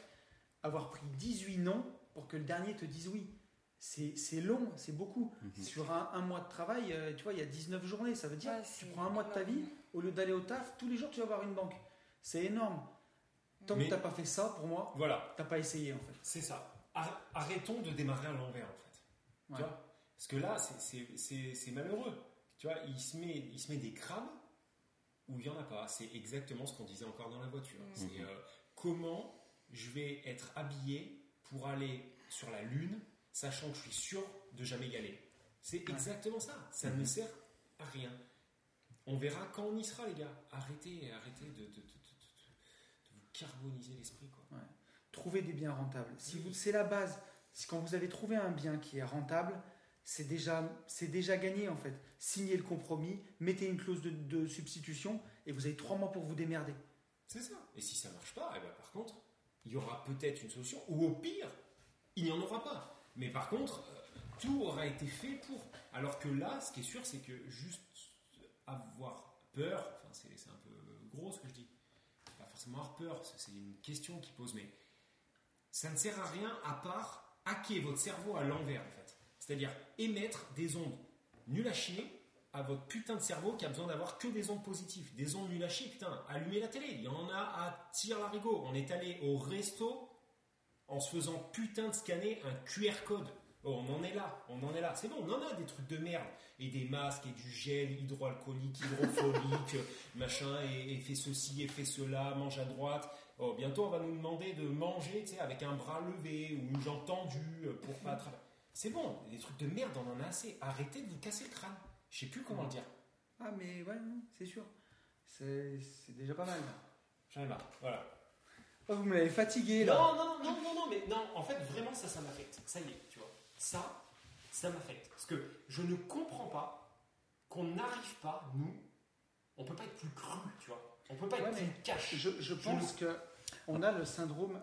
avoir pris 18 non pour que le dernier te dise oui. C'est c'est long, c'est beaucoup. Mhm. Sur un, un mois de travail, euh, tu vois, il y a 19 journées. Ça veut dire, Ouais, tu prends un mois de ta vie, au lieu d'aller au taf, tous les jours tu vas voir une banque. C'est énorme. Tant Mais- que tu n'as pas fait ça, pour moi, Voilà, tu n'as pas essayé en fait. c'est ça. Ar- Arrêtons de démarrer à l'envers, en fait. Ouais. Tu vois? Parce que là, c'est- c'est- c'est c'est malheureux. Tu vois, il se, met, il se met des crabes où il n'y en a pas. C'est exactement ce qu'on disait encore dans la voiture. Mhm. C'est euh, comment je vais être habillé pour aller sur la Lune, sachant que je suis sûr de jamais y aller. C'est exactement ça. Ça ne sert à rien. On verra quand on y sera, les gars. Arrêtez, arrêtez de, de- de- de- de- de vous carboniser l'esprit, quoi. Trouver des biens rentables. Si vous, c'est la base. Si quand vous avez trouvé un bien qui est rentable, c'est déjà, c'est déjà gagné en fait. Signez le compromis, mettez une clause de, de substitution et vous avez trois mois pour vous démerder. C'est ça. Et si ça marche pas, eh ben, par contre, il y aura peut-être une solution, ou au pire, il n'y en aura pas. Mais par contre, euh, tout aura été fait pour. Alors que là, ce qui est sûr, c'est que juste avoir peur, enfin, c'est un peu gros ce que je dis, pas forcément avoir peur, c'est- une question qui pose, mais ça ne sert à rien à part hacker votre cerveau à l'envers, en fait. C'est-à-dire émettre des ondes nul à chier à votre putain de cerveau qui a besoin d'avoir que des ondes positives. Des ondes nul à chier, putain, allumez la télé, il y en a à tire l'arigot. On est allé au resto en se faisant putain de scanner un QR code. Oh, on en est là, on en est là. C'est bon, on en a des trucs de merde. Et des masques, et du gel hydroalcoolique, hydropholique, machin, et, et fait ceci, et fait cela, mange à droite. Oh, bientôt, on va nous demander de manger, tu sais, avec un bras levé ou une jambe tendue euh, pour pas attraper. C'est bon, des trucs de merde, on en a assez. Arrêtez de vous casser le crâne. Je sais plus comment le dire. Ah mais ouais, c'est sûr. C'est, déjà pas mal. J'en ai marre. Voilà. Oh, vous me l'avez fatigué là. Non, non, non, non, non, mais non, en fait, vraiment, ça, ça m'affecte. Ça y est, tu vois. Ça, ça m'affecte. Parce que je ne comprends pas qu'on n'arrive pas, nous, on peut pas être plus cru, tu vois. On peut pas être plus cash. Je, je pense que on a le syndrome,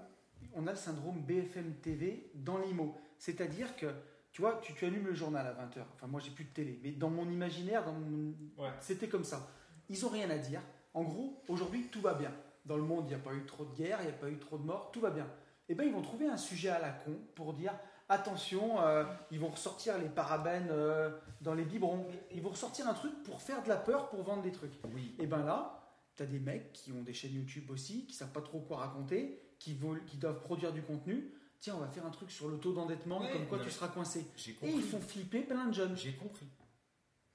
on a le syndrome BFM TV dans l'IMO. C'est-à-dire que, tu vois, tu, tu allumes le journal à 20h. Enfin, moi, j'ai plus de télé. Mais dans mon imaginaire, dans mon- Ouais. c'était comme ça. Ils ont rien à dire. En gros, aujourd'hui, tout va bien. Dans le monde, il n'y a pas eu trop de guerre, il n'y a pas eu trop de morts, tout va bien. Eh bien, ils vont trouver un sujet à la con pour dire attention, euh, ils vont ressortir les parabènes euh, dans les biberons. Ils vont ressortir un truc pour faire de la peur, pour vendre des trucs. Oui. Et ben là, tu as des mecs qui ont des chaînes YouTube aussi, qui savent pas trop quoi raconter, qui, veulent- qui doivent produire du contenu. Tiens, on va faire un truc sur le taux d'endettement, Ouais, comme quoi non, tu seras coincé. Et ils font flipper plein de jeunes. J'ai compris.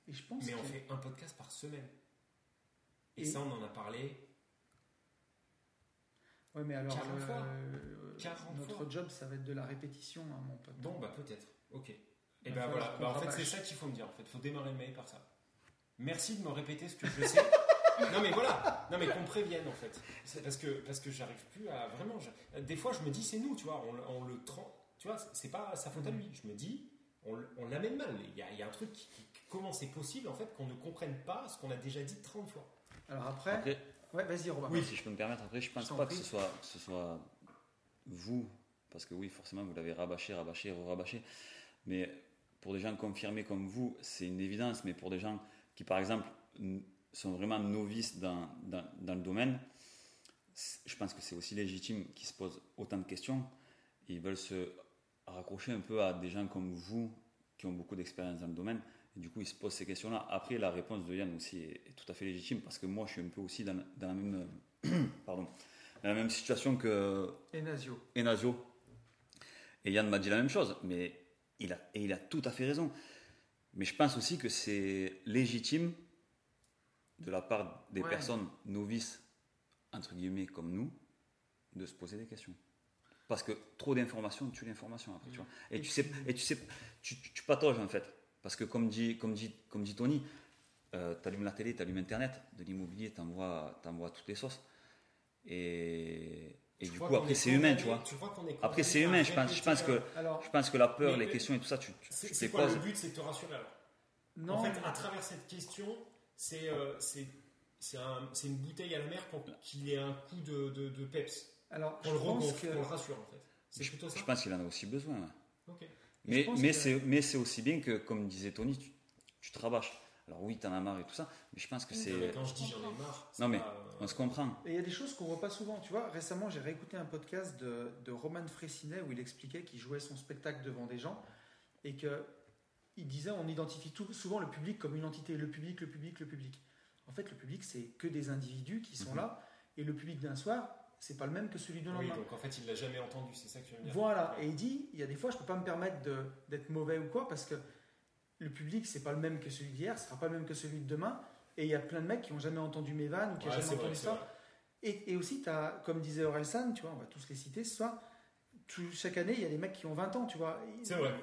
Et je pense Mais on fait un podcast par semaine. Et, Et- ça, on en a parlé. Ouais, mais alors, 40 fois. euh, 40 notre fois. job, ça va être de la répétition, hein, mon pote. Bon, bah peut-être. Ok. Et va ben falloir voilà. qu'on Bah, en fait, c'est ça qu'il faut me dire. En fait, faut démarrer le mail par ça. Merci de me répéter ce que je sais. non mais voilà. Non mais qu'on me prévienne en fait. C'est parce que parce que j'arrive plus à vraiment. je- Des fois, je me dis c'est nous, tu vois. On, le- on le Tu vois, c'est pas sa faute à lui. Je me dis. On, l'amène mal. Il y, a, il y a un truc qui, qui- comment c'est possible en fait qu'on ne comprenne pas ce qu'on a déjà dit 30 fois. Alors après, Après, ouais, vas-y, Robin. si je peux me permettre, après, je pense Je pas que ce soit, que ce soit vous, parce que oui, forcément, vous l'avez rabâché, rabâché, rabâché. Mais pour des gens confirmés comme vous, c'est une évidence. Mais pour des gens qui, par exemple, sont vraiment novices dans, dans, dans le domaine, je pense que c'est aussi légitime qu'ils se posent autant de questions. Ils veulent se raccrocher un peu à des gens comme vous qui ont beaucoup d'expérience dans le domaine. Et du coup, ils se posent ces questions-là. Après, la réponse de Yann aussi est, est tout à fait légitime parce que moi, je suis un peu aussi dans, dans la même, pardon, dans la même situation que Et Nazio. Enazio. Et Yann m'a dit la même chose, mais il a, et il a tout à fait raison. Mais je pense aussi que c'est légitime de la part des Ouais. personnes novices, entre guillemets, comme nous, de se poser des questions. Parce que trop d'informations tue l'information après, tu vois. Et, Et tu sais, et tu sais, tu, tu, tu patauges en fait. Parce que comme dit, comme dit, comme dit Tony, euh, tu allumes la télé, tu allumes Internet, de l'immobilier, tu envoies toutes les sauces. Et, Et du coup, après, est c'est humain, tu vois. Tu crois qu'on est Après, c'est humain, je pense. Je pense que, Alors, je pense que la peur, Mais- les questions et tout ça, tu, tu, C'est quoi poses. le but C'est de te rassurer alors? Non, En fait, à travers cette question, c'est euh, c'est c'est un- une bouteille à la mer pour qu'il ait un coup de, de, de peps. alors je le pense que qu'on le rassure en fait. C'est plutôt ça Je pense qu'il en a aussi besoin. ouais. Ok. Mais, mais que- c'est mais c'est aussi bien que, comme disait Tony, tu, tu te rabâches. Alors oui, t'en as marre et tout ça, mais je pense que c'est. Non, mais Quand je dis j'en ai marre, Non, mais pas, euh, On se comprend. Et il y a des choses qu'on voit pas souvent. Tu vois, récemment, j'ai réécouté un podcast de, de Roman Fressinet où il expliquait qu'il jouait son spectacle devant des gens et que il disait on identifie tout, souvent le public comme une entité. Le public, le public, le public. En fait, le public, c'est que des individus qui sont Mhm. là et le public d'un soir, c'est pas le même que celui Oui, lendemain. donc en fait, il l'a jamais entendu, c'est ça que tu veux dire. Voilà, et il dit, il y a des fois, je peux pas me permettre de- d'être mauvais ou quoi, parce que le public, c'est pas le même que celui d'hier, ce sera pas le même que celui de demain, et il y a plein de mecs qui ont jamais entendu mes vannes ou qui Ouais, ont jamais vrai, entendu c'est ça. vrai. Et, et aussi, as, comme disait Orelsan, tu vois, on va tous les citer ce soir, tout- chaque année, il y a des mecs qui ont 20 ans, tu vois. C'est vrai,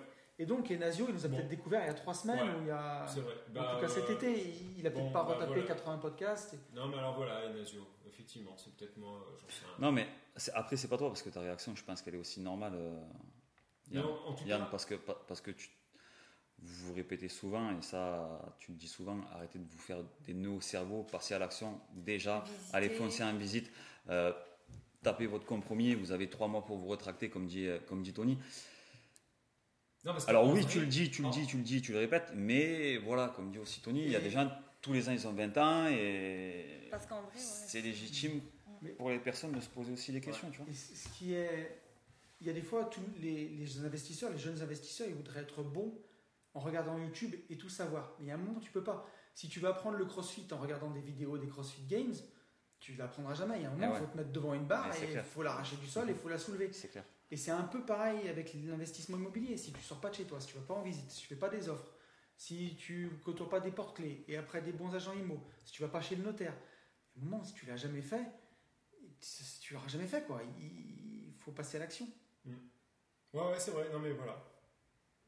Et donc, Enazio, il nous a Bon. peut-être découvert il y a 3 semaines, Ouais, ou il y a... c'est vrai. En Bah, tout cas, cet euh, été, il, il a peut-être bon, pas bah, retapé voilà. 80 podcasts. et- Non, mais alors voilà, Enazio, effectivement, c'est peut-être moi, euh, j'en sais rien. Non, mais c'est- après, c'est pas toi, parce que ta réaction, je pense qu'elle est aussi normale. euh, Yann, Non, en tout Yann, cas, parce que, pa- parce que tu, vous vous répétez souvent, et ça, tu le dis souvent, arrêtez de vous faire des nœuds au cerveau, passez à l'action déjà, Visiter. allez foncer en visite, euh, tapez votre compromis, vous avez trois mois pour vous retracter, comme dit, euh, comme dit Tony. Non, parce que Alors oui, vrai- tu le dis, tu le dis, tu le dis, tu le répètes, mais voilà, comme dit aussi Tony, il y a des gens, tous les ans, ils ont 20 ans, et c'est légitime Mais- pour les personnes de se poser aussi des questions, tu vois. Ce qui est. Il y a des fois, tous les, les investisseurs, les jeunes investisseurs, ils voudraient être bons en regardant YouTube et tout savoir. Mais il y a un moment, tu peux pas. Si tu vas apprendre le crossfit en regardant des vidéos des CrossFit Games, tu l'apprendras jamais. Il y a un moment, il Eh ouais. faut te mettre devant une barre et il faut l'arracher du sol et il faut la soulever. C'est clair. Et c'est un peu pareil avec l'investissement immobilier. Si tu sors pas de chez toi, si tu vas pas en visite, si tu fais pas des offres, si tu côtoies pas des porte-clés et après des bons agents immo, si tu vas pas chez le notaire, à un moment, si tu l'as jamais fait, tu l'auras jamais fait, quoi. Il faut passer à l'action. Ouais, ouais, c'est vrai, non, mais voilà.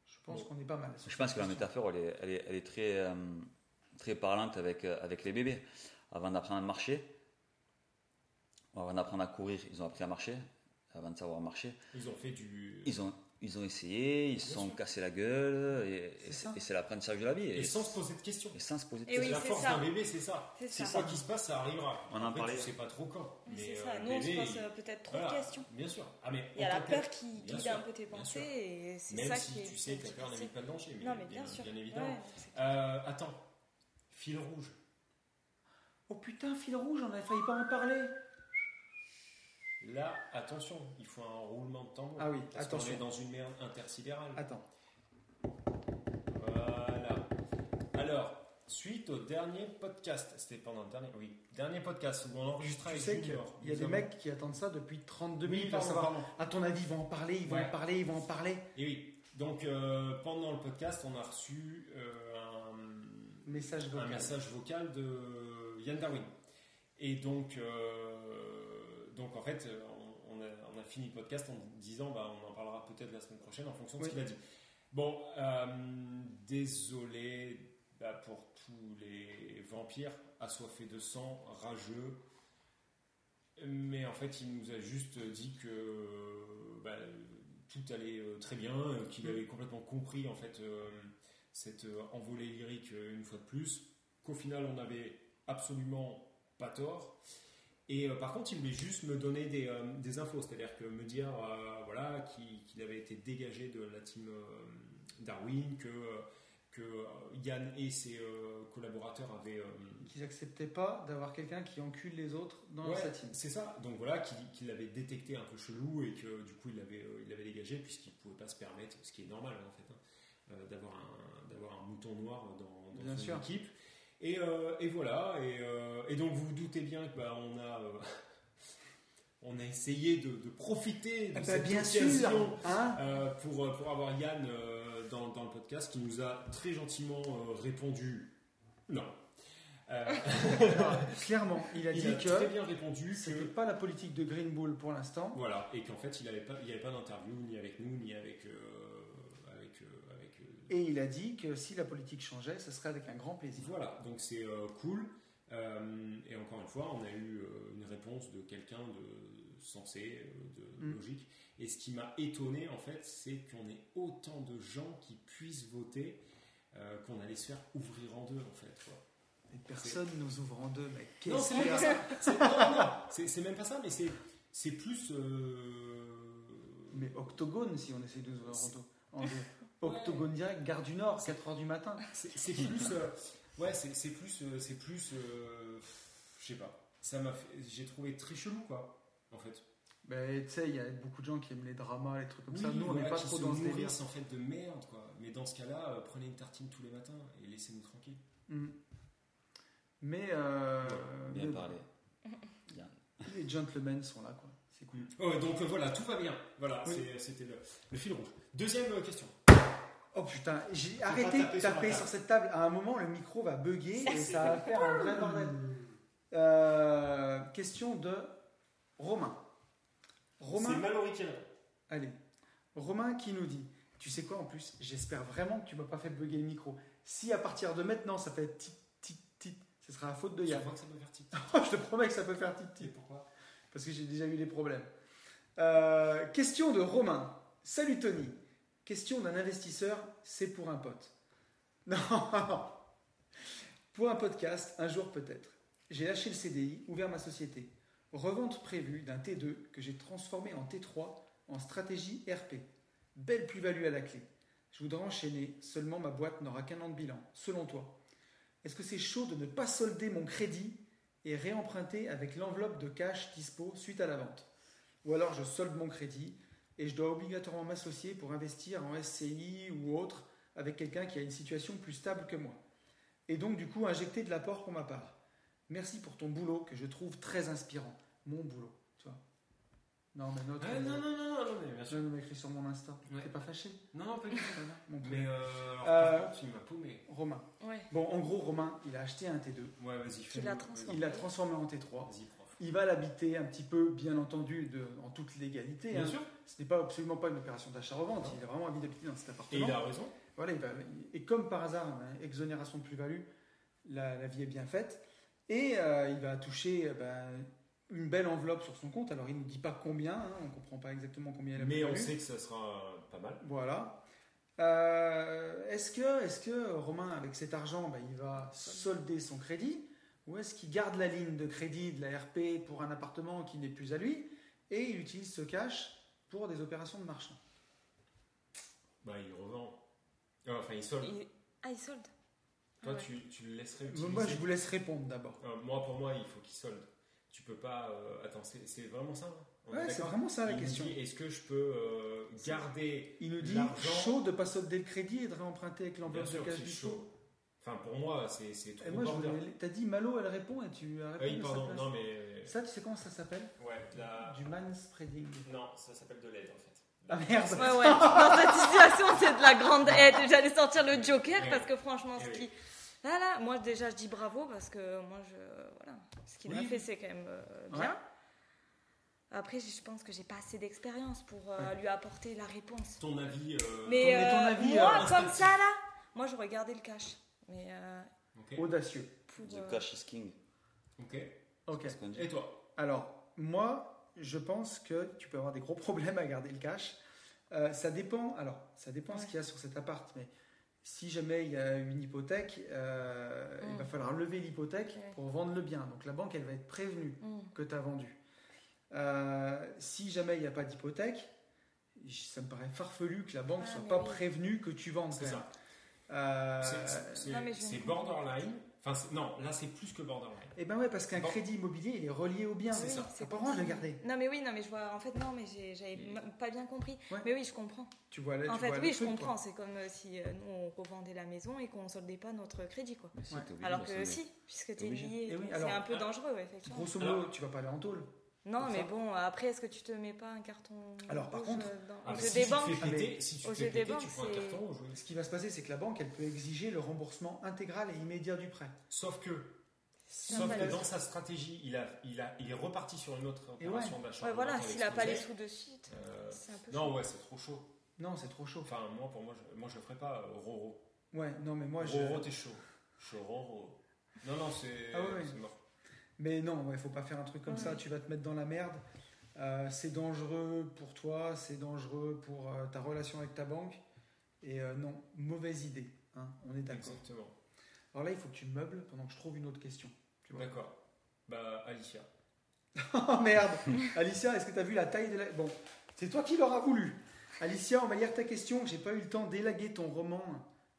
Je pense Bon. qu'on est pas mal. Je pense que la métaphore, elle est, elle est, elle est très, euh, très parlante avec, euh, avec les bébés. Avant d'apprendre à marcher, avant d'apprendre à courir, ils ont appris à marcher. Avant de savoir marcher, Ils ont fait du. ils ont, ils ont essayé, ils se sont cassés la gueule, et, et C'est l'apprentissage de la vie. Et sans se poser de questions. et sans se poser de Et oui, la force d'un bébé, c'est ça. C'est C'est ça. quoi qui se passe, ça arrivera. On en Après, parlait. Tu sais pas trop quand. Mais c'est euh, ça. le Nous, on se pose euh, peut-être trop voilà, de questions. Bien sûr. Ah, mais Il y a en la peur qui guide un peu tes bien pensées sûr. et c'est Même ça si qui est. tu sais que la peur n'évite pas le danger. Mais Non, mais bien sûr. Bien évidemment. Euh, attends. Fil rouge. Oh putain, fil rouge, on a failli pas en parler. Là, attention, il faut un roulement de tambour. Ah oui, parce attention. qu'on est dans une merde intersidérale. Attends. Voilà. Alors, suite au dernier podcast, c'était pendant le dernier, oui, dernier podcast où on enregistrait Tu avec sais Junior. y a des mecs qui attendent ça depuis 32 Oui, minutes à pardon, savoir. pardon. À ton avis, ils vont en parler, ils vont Ouais. en parler, ils vont en parler. Et oui. Donc, euh, pendant le podcast, on a reçu euh, un, Message un vocal. message vocal de Yann Darwin. Et donc, euh, donc en fait, on, on a, on a fini le podcast en disant bah, on en parlera peut-être la semaine prochaine en fonction de ce qu'il a dit. Bon, euh, désolé bah, pour tous les vampires assoiffés de sang, rageux. Mais en fait, il nous a juste dit que bah, tout allait euh, très bien, euh, qu'il avait complètement compris en fait euh, cette euh, envolée lyrique euh, une fois de plus, qu'au final on n'avait absolument pas tort. Et euh, par contre, il voulait juste me donner des, euh, des infos, c'est-à-dire que me dire euh, voilà qu'il avait été dégagé de la team Darwin, que, que Yann et ses collaborateurs avaient Qu'ils acceptaient pas d'avoir quelqu'un qui encule les autres dans Ouais, sa team. C'est ça. Donc voilà, qu'il qu'il l'avait détecté un peu chelou et que du coup il l'avait il l'avait dégagé puisqu'il pouvait pas se permettre, ce qui est normal en fait, hein, d'avoir un, d'avoir un mouton noir dans, dans son sûr. équipe. Et, euh, et voilà. Et, euh, et donc vous vous doutez bien que bah, on a euh, on a essayé de, de profiter de Ah bah, cette bien occasion sûr hein euh, pour, pour avoir Yann euh, dans, dans le podcast qui nous a très gentiment euh, répondu non. Euh, Clairement, il a il dit a très que bien répondu que pas la politique de Green Bull pour l'instant. voilà, et qu'en fait, il n'y avait pas, il avait pas d'interview ni avec nous, ni avec. Et il a dit que si la politique changeait, ce serait avec un grand plaisir. Voilà, donc c'est euh, cool. Euh, et encore une fois, on a eu euh, une réponse de quelqu'un de sensé, de Mm. logique. Et ce qui m'a étonné, en fait, c'est qu'on ait autant de gens qui puissent voter qu'on allait se faire ouvrir en deux, en fait. quoi. Et personne nous ouvre en deux, mec. Non, Qu'est-ce c'est même pas ça. C'est- non, non, non, même pas ça, mais c'est plus. Mais octogone, si on essaie de nous ouvrir en deux. Octogone direct, gare du Nord, 4h du matin. C'est c'est plus. euh, ouais, c'est c'est plus. euh, c'est plus. euh, je sais pas. Ça m'a. J'ai trouvé très chelou, quoi, en fait. Ben, tu sais, il y a beaucoup de gens qui aiment les dramas, les trucs comme ça. Nous, on n'est pas trop se dans ce délire. nourrissent, en fait de merde, quoi. Mais dans ce cas-là, euh, prenez une tartine tous les matins et laissez-nous tranquilles. Mm. Mais euh, Bien parlé. Bien. les gentlemen sont là, quoi. C'est cool. Oh, donc euh, voilà, tout va bien. Voilà, Oui. c'est- c'était le, le fil rouge. Deuxième euh, question. Oh putain, j'ai arrêté de taper sur taper cette table. À un moment, le micro va bugger et ça va faire un vrai bordel. Euh, question de Romain. C'est Romain, Mallory qui est là. allez. Romain qui nous dit Tu sais quoi en plus J'espère vraiment que tu m'as pas fait bugger le micro. Si à partir de maintenant ça fait tic tic tic, ce sera la faute de Je Yann. vois que ça peut faire tic. Je te promets que ça peut faire tic Et tic. pourquoi? Parce que j'ai déjà eu des problèmes. Euh, question de Romain. Salut Tony. Question d'un investisseur, c'est pour un pote. Non, pour un podcast, un jour peut-être. J'ai lâché le CDI, ouvert ma société. Revente prévue d'un T2 que j'ai transformé en T3 en stratégie RP. Belle plus-value à la clé. Je voudrais enchaîner, seulement ma boîte n'aura qu'un an de bilan. Selon toi, est-ce que c'est chaud de ne pas solder mon crédit et réemprunter avec l'enveloppe de cash dispo suite à la vente? Ou alors je solde mon crédit et je dois obligatoirement m'associer pour investir en SCI ou autre avec quelqu'un qui a une situation plus stable que moi. Et donc du coup injecter de l'apport pour ma part. Merci pour ton boulot que je trouve très inspirant. Mon boulot, tu vois. Non mais notre... Ah, non, non, non, non, non, mais bien Je sûr. m'écrire sur mon Insta. Ouais. T'es pas fâché Non, non, pas du tout. Mon Mais poulet. euh, alors, Euh, par contre, il m'a paumé. Romain. Ouais. Bon, en gros, Romain, il a acheté un T2. Ouais, vas-y, fais-le. l'a transformé. Il l'a transformé en T3. Vas-y. Il va l'habiter un petit peu, bien entendu, de, en toute légalité. Bien hein. sûr. Ce n'est pas absolument pas une opération d'achat-revente. Il a vraiment envie d'habiter dans cet Et appartement. il a raison. Voilà, il va- et comme par hasard, hein, exonération de plus-value, la, la vie est bien faite. Et euh, il va toucher euh, ben, une belle enveloppe sur son compte. Alors, il ne nous dit pas combien, hein, on ne comprend pas exactement combien il a Mais on sait que ça sera pas mal. Voilà. Euh, est-ce que, est que Romain, avec cet argent, ben, il va solder son crédit? Ou est-ce qu'il garde la ligne de crédit de la RP pour un appartement qui n'est plus à lui et il utilise ce cash pour des opérations de marchand? Bah, il revend. Euh, Enfin, il solde. Il- Ah, il solde. Toi, Ouais. tu, tu le laisserais utiliser. Moi, je vous laisse répondre d'abord. Euh, moi, pour moi, il faut qu'il solde. Tu peux pas. euh, attends, c'est c'est vraiment ça hein? On Ouais, c'est vraiment ça la Il question. dit, Est-ce que je peux euh, garder Il nous dit l'argent? chaud de pas solder le crédit et de réemprunter avec Bien l'enveloppe de sûr, cash c'est du chaud. Enfin, pour moi, c'est c'est trop Et moi, je bordel. voulais- t'as dit Malo, elle répond et tu as répondu Oui, sa pardon. place. Non, mais. Ça, tu sais comment ça s'appelle? Ouais, la... Du manspreading. Non, ça s'appelle de l'aide en fait. Ah merde Ouais, ouais. Dans cette situation, c'est de la grande aide. J'allais sortir le Joker Ouais. parce que franchement, Eh ce oui. qui. Là, là, moi déjà, je dis bravo parce que moi, je. Voilà. Ce qu'il a Oui. fait, c'est quand même euh, bien. Après, je pense que j'ai pas assez d'expérience pour euh, lui apporter la réponse. Ton avis. euh, Mais ton euh, avis, moi, euh, comme ça, là, moi, je regardais le cash. Mais euh. Audacieux. pour. The euh, cash is king. Ok. Ok. Et toi Alors, moi, je pense que tu peux avoir des gros problèmes à garder le cash. Euh, ça dépend. Alors, ça dépend ce qu'il y a sur cet appart, mais si jamais il y a une hypothèque, euh, il Mm. va falloir lever l'hypothèque pour vendre le bien. Donc la banque, elle va être prévenue hmm. que tu as vendu. Euh, si jamais il n'y a pas d'hypothèque, ça me paraît farfelu que la banque Ah, soit pas oui. prévenue que tu. C'est ça. Euh, C'est- c'est- C'est c'est borderline. Enfin, c'est- non, là, c'est plus que borderline. Eh ben ouais, parce qu'un Bon. crédit immobilier, il est relié au bien. C'est Oui, ça. T'as pas de le garder. Non, mais oui, non, mais je vois. En fait, non, mais j'ai- j'avais Et- pas bien compris. Ouais. Mais oui, je comprends. Tu vois là, en tu fait, vois oui, je comprends. C'est comme euh, si euh, nous, on revendait la maison et qu'on soldait pas notre crédit, quoi. Si, Ouais. Alors que si, puisque t'es lié, Eh oui, c'est un peu ah, dangereux, effectivement. Grosso modo, tu vas pas aller en tôle. Non, mais ça. bon, après, est-ce que tu te mets pas un carton Alors, par contre- euh, dans, Ah, si des tu te banques péter, si tu te fais péter, banques, tu prends un c'est- carton au. Ce qui va se passer, c'est que la banque, elle peut exiger le remboursement intégral et immédiat du prêt. Sauf que, sauf que dans sa stratégie, il, a, il, a, il est reparti sur une autre opération d'achat. Ouais, voilà, s'il a pas les sous de suite, Euh, c'est un peu Non, chaud. ouais, c'est trop chaud. Non, c'est trop chaud. Enfin, moi, pour moi, je, moi, je le ferais pas. euh, Roro. Ouais, non, mais moi, je. Roro, t'es chaud. Chaud, Roro. Non, non, c'est Ah ouais, ouais. c'est mort. Mais non, il faut pas faire un truc comme Ouais. ça. Tu vas te mettre dans la merde. Euh, c'est dangereux pour toi, c'est dangereux pour euh, ta relation avec ta banque. Et euh, non, mauvaise idée. hein, on est d'accord. Exactement. Alors là, il faut que tu meubles pendant que je trouve une autre question. D'accord. Bah, Alicia. Oh merde Alicia, est-ce que tu as vu la taille de la... Bon, c'est toi qui l'auras voulu. Alicia, on va lire ta question. J'ai pas eu le temps d'élaguer ton roman.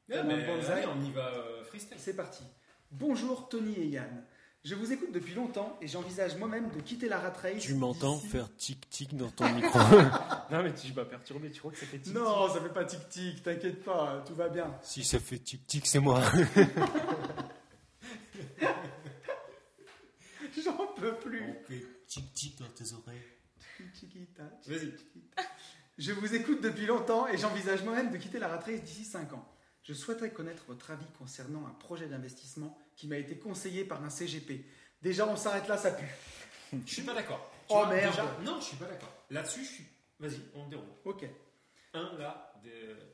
Ouais, Comme mais, allez, on y va euh, freestyle. C'est parti. Bonjour Tony et Yann. Je vous écoute depuis longtemps et j'envisage moi-même de quitter la rat race. Tu m'entends faire tic-tic dans ton micro Non, mais tu m'as perturbé, tu crois que ça fait tic-tic Non, ça fait pas tic-tic, t'inquiète pas, tout va bien. Si ça fait tic-tic, c'est moi. J'en peux plus. On fait tic-tic dans tes oreilles. Vas-y. chiquita. Je vous écoute depuis longtemps et j'envisage moi-même de quitter la rat race d'ici 5 ans. Je souhaiterais connaître votre avis concernant un projet d'investissement qui m'a été conseillé par un CGP. Déjà, on s'arrête là, ça pue. Je suis pas d'accord. Tu Oh, vois, merde. déjà- non, je suis pas d'accord. Là-dessus, je suis. Vas-y, on déroule. Ok. Un là. De...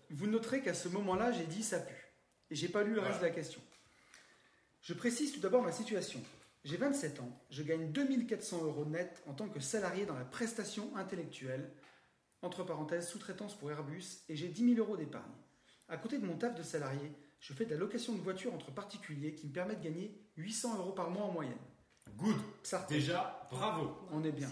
Vous noterez qu'à ce moment-là, j'ai dit ça pue. Et j'ai pas lu le reste de la question. Je précise tout d'abord ma situation. J'ai 27 ans, je gagne 2400 euros net en tant que salarié dans la prestation intellectuelle, entre parenthèses sous-traitance pour Airbus, et j'ai 10 000 euros d'épargne. À côté de mon taf de salarié, je fais de la location de voitures entre particuliers qui me permet de gagner 800 euros par mois en moyenne. Good. Ça, Déjà, bravo. on est bien.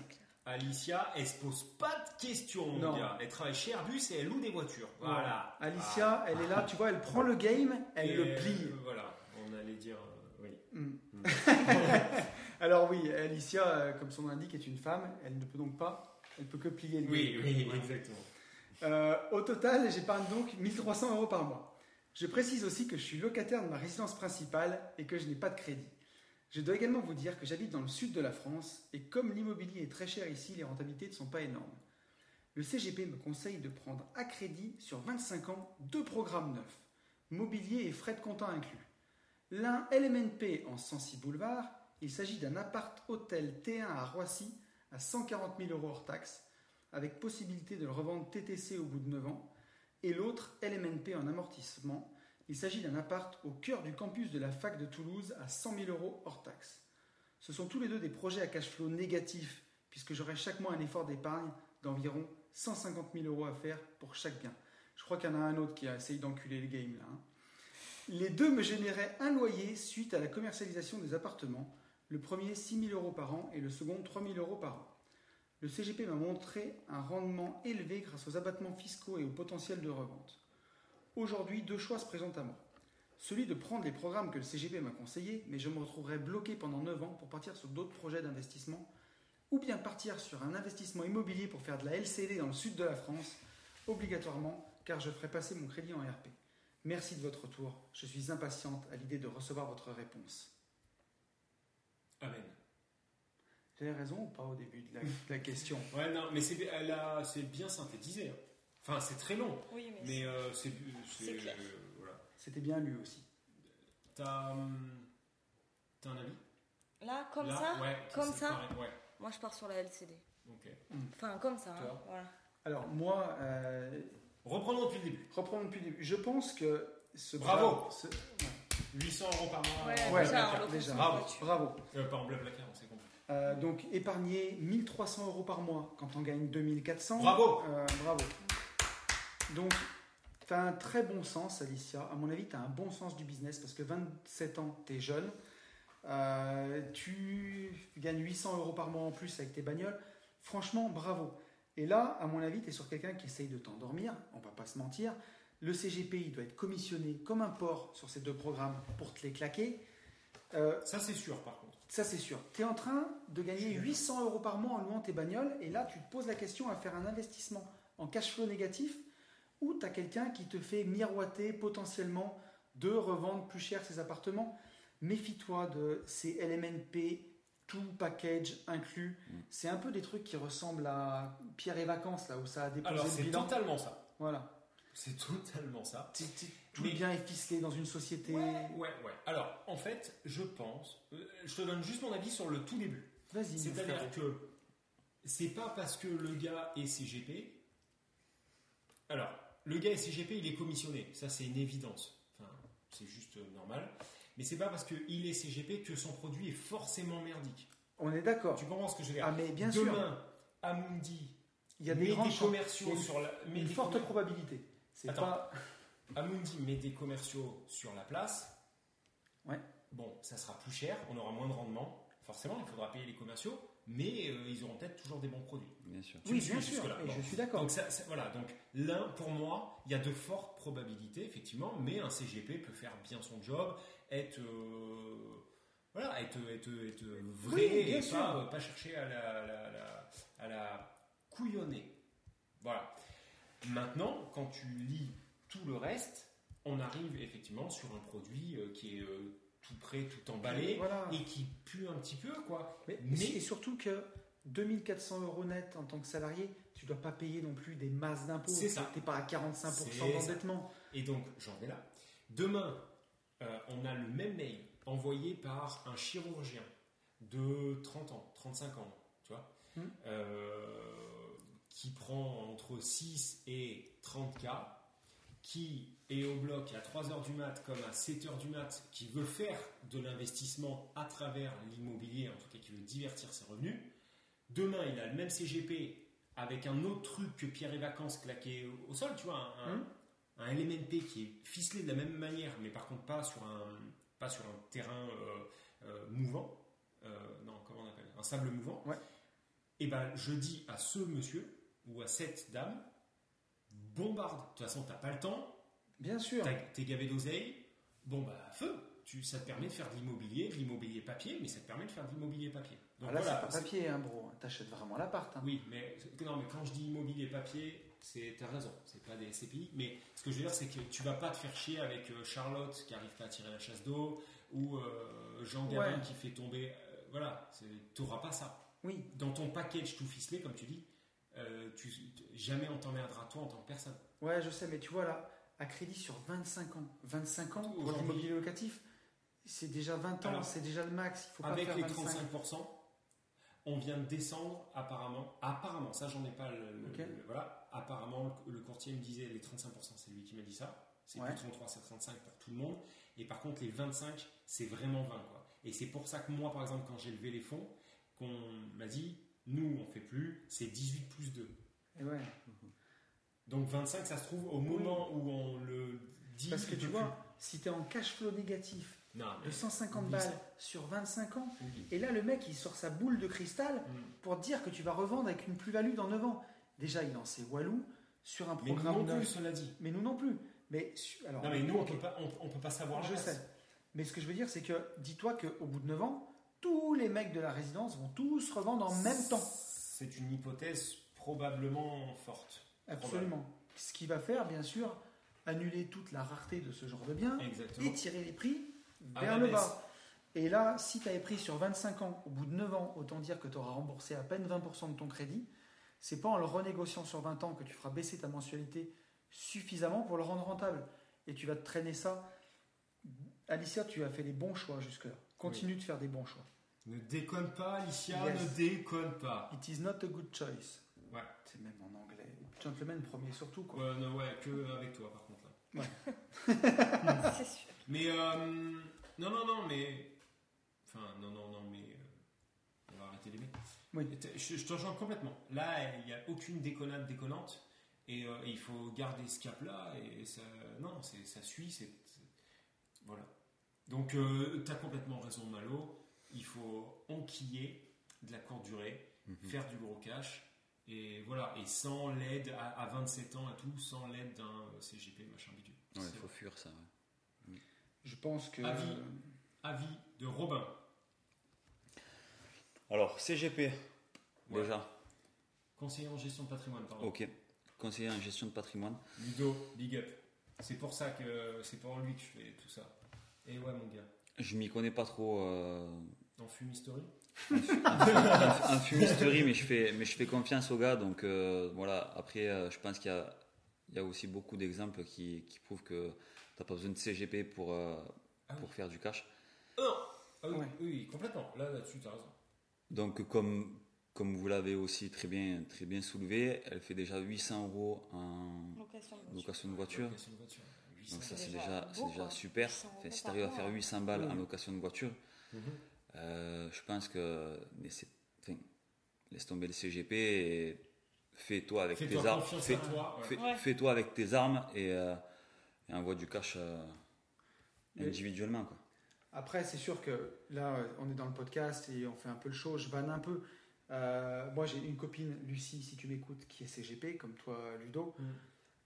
Alicia, elle se pose pas de questions, mon Non. gars. Elle travaille chez Airbus et elle loue des voitures. Voilà. Alicia, elle est là, tu vois, elle prend le game, elle Et, le euh, plie. voilà, on allait dire. euh, oui. Mm. Alors oui, Alicia, euh, comme son nom l'indique, est une femme. Elle ne peut donc pas, elle peut que plier le Oui, oui, Voilà. exactement. Euh, au total, j'épargne donc 1300 euros par mois. Je précise aussi que je suis locataire de ma résidence principale et que je n'ai pas de crédit. Je dois également vous dire que j'habite dans le sud de la France et comme l'immobilier est très cher ici, les rentabilités ne sont pas énormes. Le CGP me conseille de prendre à crédit sur 25 ans deux programmes neufs, mobilier et frais de comptant inclus. L'un LMNP en Sancy Boulevard, il s'agit d'un appart-hôtel T1 à Roissy à 140 000 euros hors taxes, avec possibilité de le revendre TTC au bout de 9 ans, et l'autre LMNP en amortissement. Il s'agit d'un appart au cœur du campus de la fac de Toulouse à 100 000 euros hors taxes. Ce sont tous les deux des projets à cash flow négatif, puisque j'aurai chaque mois un effort d'épargne d'environ 150 000 euros à faire pour chaque bien. Je crois qu'il y en a un autre qui a essayé d'enculer le game là. hein. Les deux me généraient un loyer suite à la commercialisation des appartements. Le premier 6 000 euros par an et le second 3 000 euros par an. Le CGP m'a montré un rendement élevé grâce aux abattements fiscaux et au potentiel de revente. Aujourd'hui, deux choix se présentent à moi. Celui de prendre les programmes que le CGP m'a conseillés, mais je me retrouverai bloqué pendant 9 ans pour partir sur d'autres projets d'investissement, ou bien partir sur un investissement immobilier pour faire de la LCD dans le sud de la France, obligatoirement, car je ferai passer mon crédit en RP. Merci de votre retour. Je suis impatiente à l'idée de recevoir votre réponse. Amen. J'avais raison ou pas au début de la, de la question Ouais, non, mais c'est elle a- c'est bien synthétisé. hein. Enfin, c'est très long, Oui, mais, mais euh, c'est. c'est- C'est clair. euh, voilà. C'était bien lu aussi. T'as. T'as un avis? Là, comme Là, ça, ouais, comme ça pareil, Ouais, moi je pars sur la LCD. ok. Enfin, comme ça, hein, voilà. Alors moi, euh, Reprenons depuis le début. reprenons depuis le début. Je pense que ce Bravo. ce- 800 euros par mois. Ouais, Ouais, déjà, déjà. Bravo. bravo. Euh, pas en blablacar, on s'est compris. Euh, donc épargner 1300 euros par mois quand on gagne 2400. Bravo. Euh, bravo. Donc tu as un très bon sens, Alicia. À mon avis, tu as un bon sens du business parce que 27 ans, tu es jeune. Euh, tu gagnes 800 euros par mois en plus avec tes bagnoles. Franchement, bravo. Et là, à mon avis, tu es sur quelqu'un qui essaye de t'endormir. On va pas se mentir. Le CGP, il doit être commissionné comme un porc sur ces deux programmes pour te les claquer. Euh, Ça, c'est sûr, par contre. Ça, c'est sûr. Tu es en train de gagner suis d'accord. 800 euros par mois en louant tes bagnoles, et là, tu te poses la question à faire un investissement en cash flow négatif, ou tu as quelqu'un qui te fait miroiter potentiellement de revendre plus cher ses appartements. Méfie-toi de ces LMNP, tout package inclus. Mm. C'est un peu des trucs qui ressemblent à Pierre et Vacances, là où ça a déposé Alors, c'est totalement ça. Voilà. C'est totalement ça. T- t- Tout Mais- bien est ficelé dans une société. Ouais, ouais, ouais. Alors, en fait, je pense. euh, Je te donne juste mon avis sur le tout début. Vas-y. C'est-à-dire que c'est pas parce que le gars est CGP. Alors, le gars est CGP, il est commissionné. Ça, c'est une évidence. Enfin, c'est juste euh, normal. Mais c'est pas parce qu'il est CGP que son produit est forcément merdique. On est d'accord. Tu comprends ce que je veux dire Ah, mais bien sûr. Demain, Amundi Il y a des grands commerciaux Il y a une- sur la. met Une forte probabilité. C'est pas. Amundi met des commerciaux sur la place. Ouais. Bon, ça sera plus cher, on aura moins de rendement. Forcément, il faudra payer les commerciaux, mais euh, ils auront peut-être toujours des bons produits. Bien sûr. Tu Oui, bien sûr. Et je suis d'accord. Donc, ça- ça- voilà, donc l'un, pour moi, il y a de fortes probabilités, effectivement, mais un CGP peut faire bien son job, être, euh, voilà, être, être, être vrai Oui, et pas, pas chercher à la, la- la- à la couillonner. Voilà. Maintenant, quand tu lis tout le reste, on arrive effectivement sur un produit euh, qui est euh, tout prêt, tout emballé, Voilà. et qui pue un petit peu, quoi. Mais, Mais- et surtout que 2400 euros net en tant que salarié, tu dois pas payer non plus des masses d'impôts. C'est ça. Tu n'es pas à 45% C'est ça. d'endettement. Et donc, j'en vais là. Demain, euh, on a le même mail envoyé par un chirurgien de 30 ans, 35 ans, tu vois, Hmm. euh, qui prend entre 6 et 30 cas, qui est au bloc à 3 heures du mat comme à 7 heures du mat, qui veut faire de l'investissement à travers l'immobilier, en tout cas qui veut divertir ses revenus. Demain, il a le même CGP avec un autre truc que Pierre et Vacances claqué au, sol, tu vois, un- un LMNP qui est ficelé de la même manière, mais par contre pas sur un, pas sur un terrain euh, euh, mouvant, euh, non, comment on appelle Un sable mouvant. Ouais. Et ben, je dis à ce monsieur ou à cette dame, bombarde. De toute façon, t'as pas le temps, Bien sûr. t'es gavé d'oseille, bon bah feu. Tu, ça te permet de faire de l'immobilier, de l'immobilier papier, mais ça te permet de faire de l'immobilier papier. Donc Ah, là, voilà, c'est pas papier, hein, bro. T'achètes vraiment l'appart. hein. oui, mais, non, mais quand je dis immobilier papier, c'est t'as raison, c'est pas des CPI. Mais ce que je veux dire, c'est que tu vas pas te faire chier avec euh, Charlotte qui arrive pas à tirer la chasse d'eau ou euh, Jean Gabin Ouais. qui fait tomber. euh, voilà, tu n'auras pas ça. Oui. Dans ton package tout ficelé, comme tu dis, euh, tu, jamais on t'emmerdera toi en tant que personne. Ouais, je sais, mais tu vois là, à crédit sur 25 ans. 25 ans pour Aujourd'hui- l'immobilier locatif, c'est déjà 20 ans, c'est déjà le max. Il faut pas Avec faire les 25. 35%, on vient de descendre apparemment. Apparemment, ça j'en ai pas le, le- Ok. le- voilà. Apparemment, le, le courtier me disait les 35%, c'est lui qui m'a dit ça. C'est Ouais. plus 33, c'est 35 pour tout le monde. Et par contre, les 25%, c'est vraiment 20 quoi. Et c'est pour ça que moi, par exemple, quand j'ai levé les fonds, qu'on m'a dit, nous on fait plus, c'est 18 plus 2. Et ouais. Donc 25, ça se trouve au moment où on le dit. Parce que tu vois, si tu es en cash flow négatif. Non, de 150 oublie balles ça. sur 25 ans, et là le mec il sort sa boule de cristal Mm. pour dire que tu vas revendre avec une plus-value dans 9 ans. Déjà il en sait Walou sur un Mais nous programme non plus, cela dit. Mais nous non plus. Mais alors, Non, mais nous, on ok, peut pas, on, on peut pas savoir. je sais. Mais ce que je veux dire, c'est que dis-toi qu'au bout de 9 ans, tous les mecs de la résidence vont tous revendre en même temps. C'est une hypothèse probablement forte. Absolument. Ce qui va faire, bien sûr, annuler toute la rareté de ce genre de bien Exactement. et tirer les prix À vers la le baisse. bas. Et là, si tu avais pris sur 25 ans, au bout de 9 ans, autant dire que tu auras remboursé à peine 20% de ton crédit. C'est pas en le renégociant sur 20 ans que tu feras baisser ta mensualité suffisamment pour le rendre rentable. Et tu vas te traîner ça. Alicia, tu as fait les bons choix jusque-là. Continue de faire des bons choix. Ne déconne pas, Alicia, Yes. ne déconne pas. It is not a good choice. Ouais. C'est même en anglais. Gentleman premier surtout. Quoi. Ouais, non, ouais, que avec toi par contre là. C'est sûr. Mais euh, non, non, non, mais enfin, non, non, non, mais euh, on va arrêter les mecs. Oui. Je, je te rejoins complètement. Là, il n'y a aucune déconnade déconnante et euh, il faut garder ce cap là et ça, non, ça suit, c'est, c'est- voilà. Donc, tu as complètement raison, Malo. Il faut enquiller de la courte durée, Mhm. faire du gros cash. Et voilà, et sans l'aide à, à 27 ans et tout, sans l'aide d'un CGP, machin bidule. Ouais, il faut fuir ça. ouais. Je pense que. Avis. Avis de Robin. Alors, CGP, Ouais. déjà. Conseiller en gestion de patrimoine, pardon. Ok. Conseiller en gestion de patrimoine. Ludo, big up. C'est pour ça que c'est pour lui que je fais tout ça. Et ouais, mon gars. Je m'y connais pas trop euh, En fumisterie en fumisterie, mais je fais, mais je fais confiance aux gars. Donc euh, voilà. Après, euh, je pense qu'il y a, il y a aussi beaucoup d'exemples qui, qui prouvent que t'as pas besoin de CGP pour, euh, Ah oui. pour faire du cash. Non Ah oui, Ouais. oui, complètement. Là, là-dessus, t'as raison. Donc comme, comme vous l'avez aussi très bien, très bien soulevé, elle fait déjà 800 euros en Location de voiture. location de voiture. Location de voiture. 800. Donc ça c'est déjà déjà, super. 800 Enfin, euros si tu arrives à faire 800 balles Oui. en location de voiture, Mhm. euh, je pense que mais c'est, enfin, laisse tomber le CGP et fais-toi avec tes armes. Fais, toi. ouais. fais- Ouais. fais-toi avec tes armes et, euh, et envoie du cash euh, individuellement. Quoi. Après, c'est sûr que là, euh, on est dans le podcast et on fait un peu le show, je vanne un peu. Euh, moi, j'ai une copine, Lucie, si tu m'écoutes, qui est CGP, comme toi, Ludo. Mm.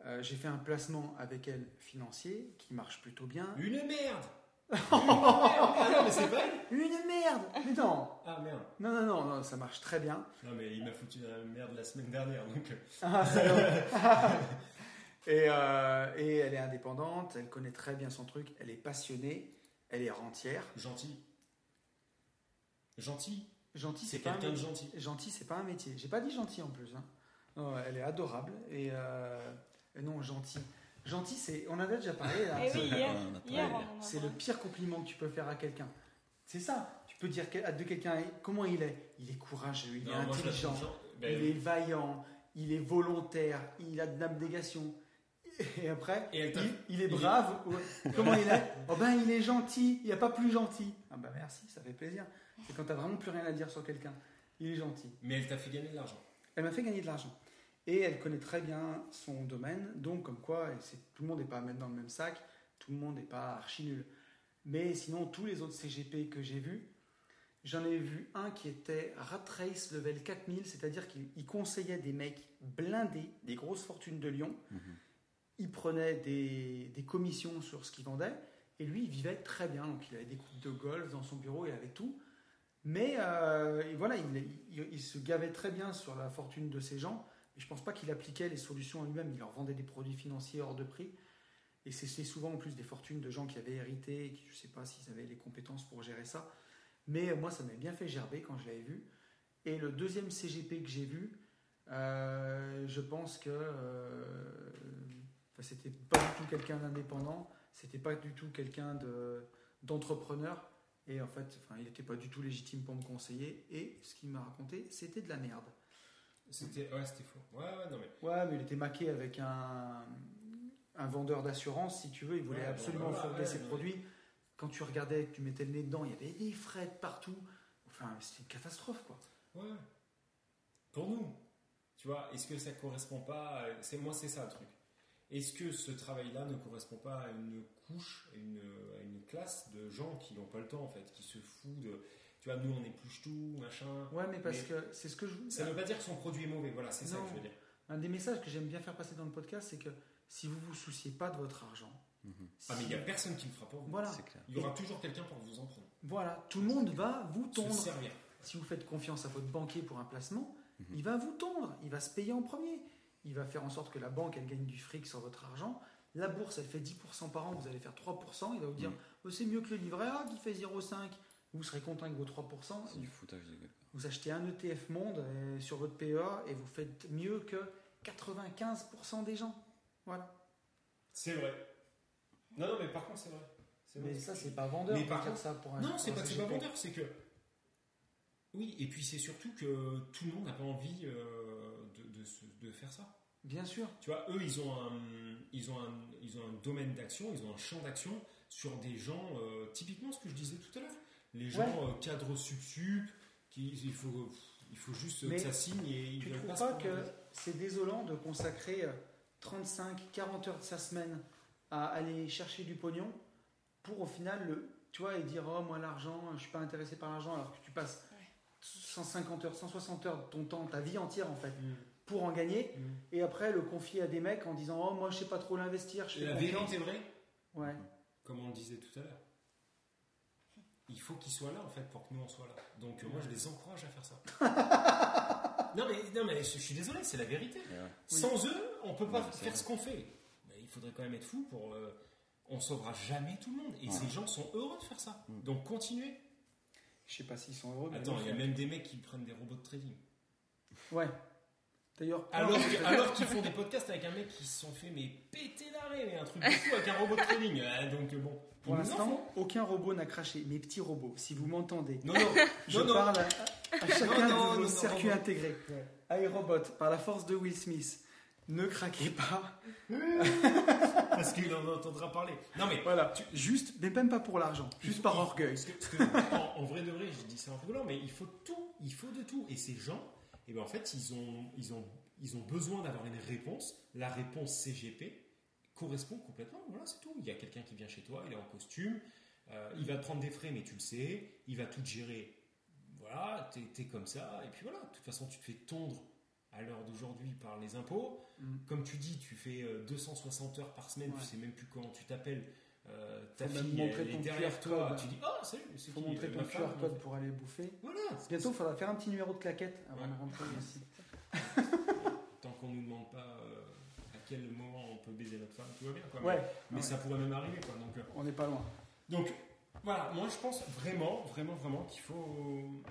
Euh, j'ai fait un placement avec elle financier qui marche plutôt bien. Une merde Une merde Ah non, mais c'est vrai Une merde Mais non Ah merde. Non, non, non, non, ça marche très bien. Non, mais il m'a foutu la merde la semaine dernière, donc. euh, Ah, et, euh, et elle est indépendante, elle connaît très bien son truc, elle est passionnée, elle est rentière. Gentil. Gentil Gentil, C'est c'est pas un quelqu'un de gentil. Gentil, c'est pas un métier. J'ai pas dit gentil en plus. hein. Non, elle est adorable et, euh, et non gentil. Gentil, c'est. On en a déjà parlé. là. Eh C'est- oui, hier, on a parlé. hier, on en a C'est le parlé. pire compliment que tu peux faire à quelqu'un. C'est ça. Tu peux dire que- de quelqu'un comment il est? Il est courageux, il est Non, moi, je la intelligent, ben, il est vaillant, il est volontaire, il a de l'abnégation. Et après, Et elle t'a- il, il est il est- brave. Comment il est? Oh ben, il est gentil. Il n'y a pas plus gentil. Ah ben merci, ça fait plaisir. C'est quand t'as vraiment plus rien à dire sur quelqu'un. Il est gentil. Mais elle t'a fait gagner de l'argent. Elle m'a fait gagner de l'argent. Et elle connaît très bien son domaine, donc comme quoi tout le monde n'est pas à mettre dans le même sac, tout le monde n'est pas archi nul. Mais sinon, tous les autres CGP que j'ai vus, j'en ai vu un qui était Rat Race level 4000, c'est-à-dire qu'il il conseillait des mecs blindés, des grosses fortunes de Lyon. Mhm. Il prenait des, des commissions sur ce qu'il vendait, et lui, il vivait très bien. Donc il avait des coupes de golf dans son bureau, il avait tout. Mais euh, et voilà, il, il- il se gavait très bien sur la fortune de ces gens. Mais je pense pas qu'il appliquait les solutions à lui-même. Il leur vendait des produits financiers hors de prix. Et c'est souvent en plus des fortunes de gens qui avaient hérité et qui, je sais pas s'ils avaient les compétences pour gérer ça. Mais euh, moi, ça m'avait bien fait gerber quand je l'avais vu. Et le deuxième CGP que j'ai vu, euh, je pense que euh, enfin, c'était pas du tout quelqu'un d'indépendant, c'était pas du tout quelqu'un de- d'entrepreneur. Et en fait, il n'était pas du tout légitime pour me conseiller. Et ce qu'il m'a raconté, c'était de la merde. C'était ouais, c'était faux. Ouais, ouais, non, mais. Ouais, mais il était maqué avec un, un vendeur d'assurance, si tu veux. Il voulait Ouais, absolument ouais, ouais, ses produits. Quand tu regardais, que tu mettais le nez dedans, il y avait des frais de partout. Enfin, c'était une catastrophe, quoi. Ouais. Pour nous, tu vois, est-ce que ça correspond pas à- C'est moi, c'est ça le truc. Est-ce que ce travail-là ne correspond pas à une couche, à une, à une classe de gens qui n'ont pas le temps en fait, qui se foutent de. Tu vois, nous on épluche tout, machin. Ouais, mais parce Mais- que c'est ce que je. Ça ne veut pas dire que son produit est mauvais. Voilà, c'est ça que je veux dire. Un des messages que j'aime bien faire passer dans le podcast, c'est que si vous vous souciez pas de votre argent, Mhm. si- Ah, mais il n'y a personne qui le fera pour vous. voilà, clair. Il y aura toujours quelqu'un pour vous en prendre. voilà, tout le monde va vous Se tondre. servir. Si vous faites confiance à votre banquier pour un placement, Mhm. il va vous tondre, il va se payer en premier. Il va faire en sorte que la banque, elle gagne du fric sur votre argent. La bourse, elle fait 10% par an, vous allez faire 3%. Il va vous dire, Mhm. Oh, c'est mieux que le livret A qui fait 0,5. Vous serez content avec vos 3%. C'est du foutage de gueule. Vous achetez un ETF monde euh, sur votre PEA et vous faites mieux que 95% des gens. Voilà. C'est vrai. Non, non, mais par contre, c'est vrai. Mais ça, c'est pas vendeur Mais par contre- ça pour un Non, c'est pas que c'est pas vendeur, c'est que. Oui, et puis c'est surtout que tout le monde n'a pas envie euh, de, de faire ça. Bien sûr. Tu vois, eux, ils ont un, ils ont un, ils ont un domaine d'action, ils ont un champ d'action sur des gens, euh, typiquement ce que je disais tout à l'heure, les gens Ouais. euh, cadres sub-sup, qui, il, faut, il faut juste Mais que ça signe et ils Tu trouves pas prendre que c'est désolant de consacrer euh, 35, 40 heures de sa semaine à aller chercher du pognon pour au final le, tu vois, et dire oh moi l'argent, je suis pas intéressé par l'argent alors que tu passes Ouais. 150 heures, 160 heures de ton temps, ta vie entière en fait, Mm. pour en gagner Mm. et après le confier à des mecs en disant oh moi je sais pas trop l'investir, je Et fais la confiance. vérité vraie, Ouais. comme on le disait tout à l'heure, il faut qu'ils soient là en fait pour que nous on soit là. Donc euh, moi je les encourage à faire ça. non, mais, non mais je, je suis désolé, c'est la vérité. Ouais. Sans eux, on peut pas Ouais, faire vrai. ce qu'on fait. Mais il faudrait quand même être fou pour. euh, on sauvera jamais tout le monde. Et Ouais. ces gens sont heureux de faire ça. Mm. Donc continuez. Je sais pas s'ils sont heureux. mais Attends, il y a même des mecs qui prennent des robots de trading. Ouais. D'ailleurs, Alors, que- alors qu'ils font des podcasts avec un mec qui se sont fait mais péter l'arrêt, mais un truc de fou avec un robot de trading. Ah, donc euh, bon. pour l'instant, aucun robot n'a craché. Mes petits robots, si vous m'entendez, Non, non, Je non, non. parle à, à chacun Non, de vos circuits intégrés. iRobot, par la force de Will Smith, ne craquez pas. Parce qu'il en entendra parler. Non, mais. Voilà, juste, mais même pas pour l'argent, juste par il- orgueil. parce que- parce que, en, en vrai de vrai, je dis ça en rigolant, mais il faut tout, il faut de tout. Et ces gens, et bien en fait, ils ont, ils ont, ils ont besoin d'avoir une réponse. La réponse CGP correspond complètement. Voilà, c'est tout. Il y a quelqu'un qui vient chez toi, il est en costume, euh, il va te prendre des frais, mais tu le sais, il va tout gérer. Voilà, t'es es comme ça, et puis voilà. De toute façon, tu te fais tondre à l'heure d'aujourd'hui par les impôts. Mm. Comme tu dis, tu fais euh, 260 heures par semaine, Ouais. tu sais même plus comment tu t'appelles. Euh, ta Faut même fille, montrer elle est derrière QR toi, code. tu dis Ah, salut, c'est faut qui montrer Euh, ton QR code pour aller bouffer. Voilà. Bientôt, il faudra faire un petit numéro de claquette avant Ouais. de rentrer ici. Tant qu'on nous demande pas euh, à quel moment on peut baiser notre femme, tout va bien. Quoi. Ouais, Mais, mais ouais. ça pourrait même arriver. Quoi. Donc, euh, on n'est pas loin. donc, voilà, moi je pense vraiment, vraiment, vraiment qu'il faut.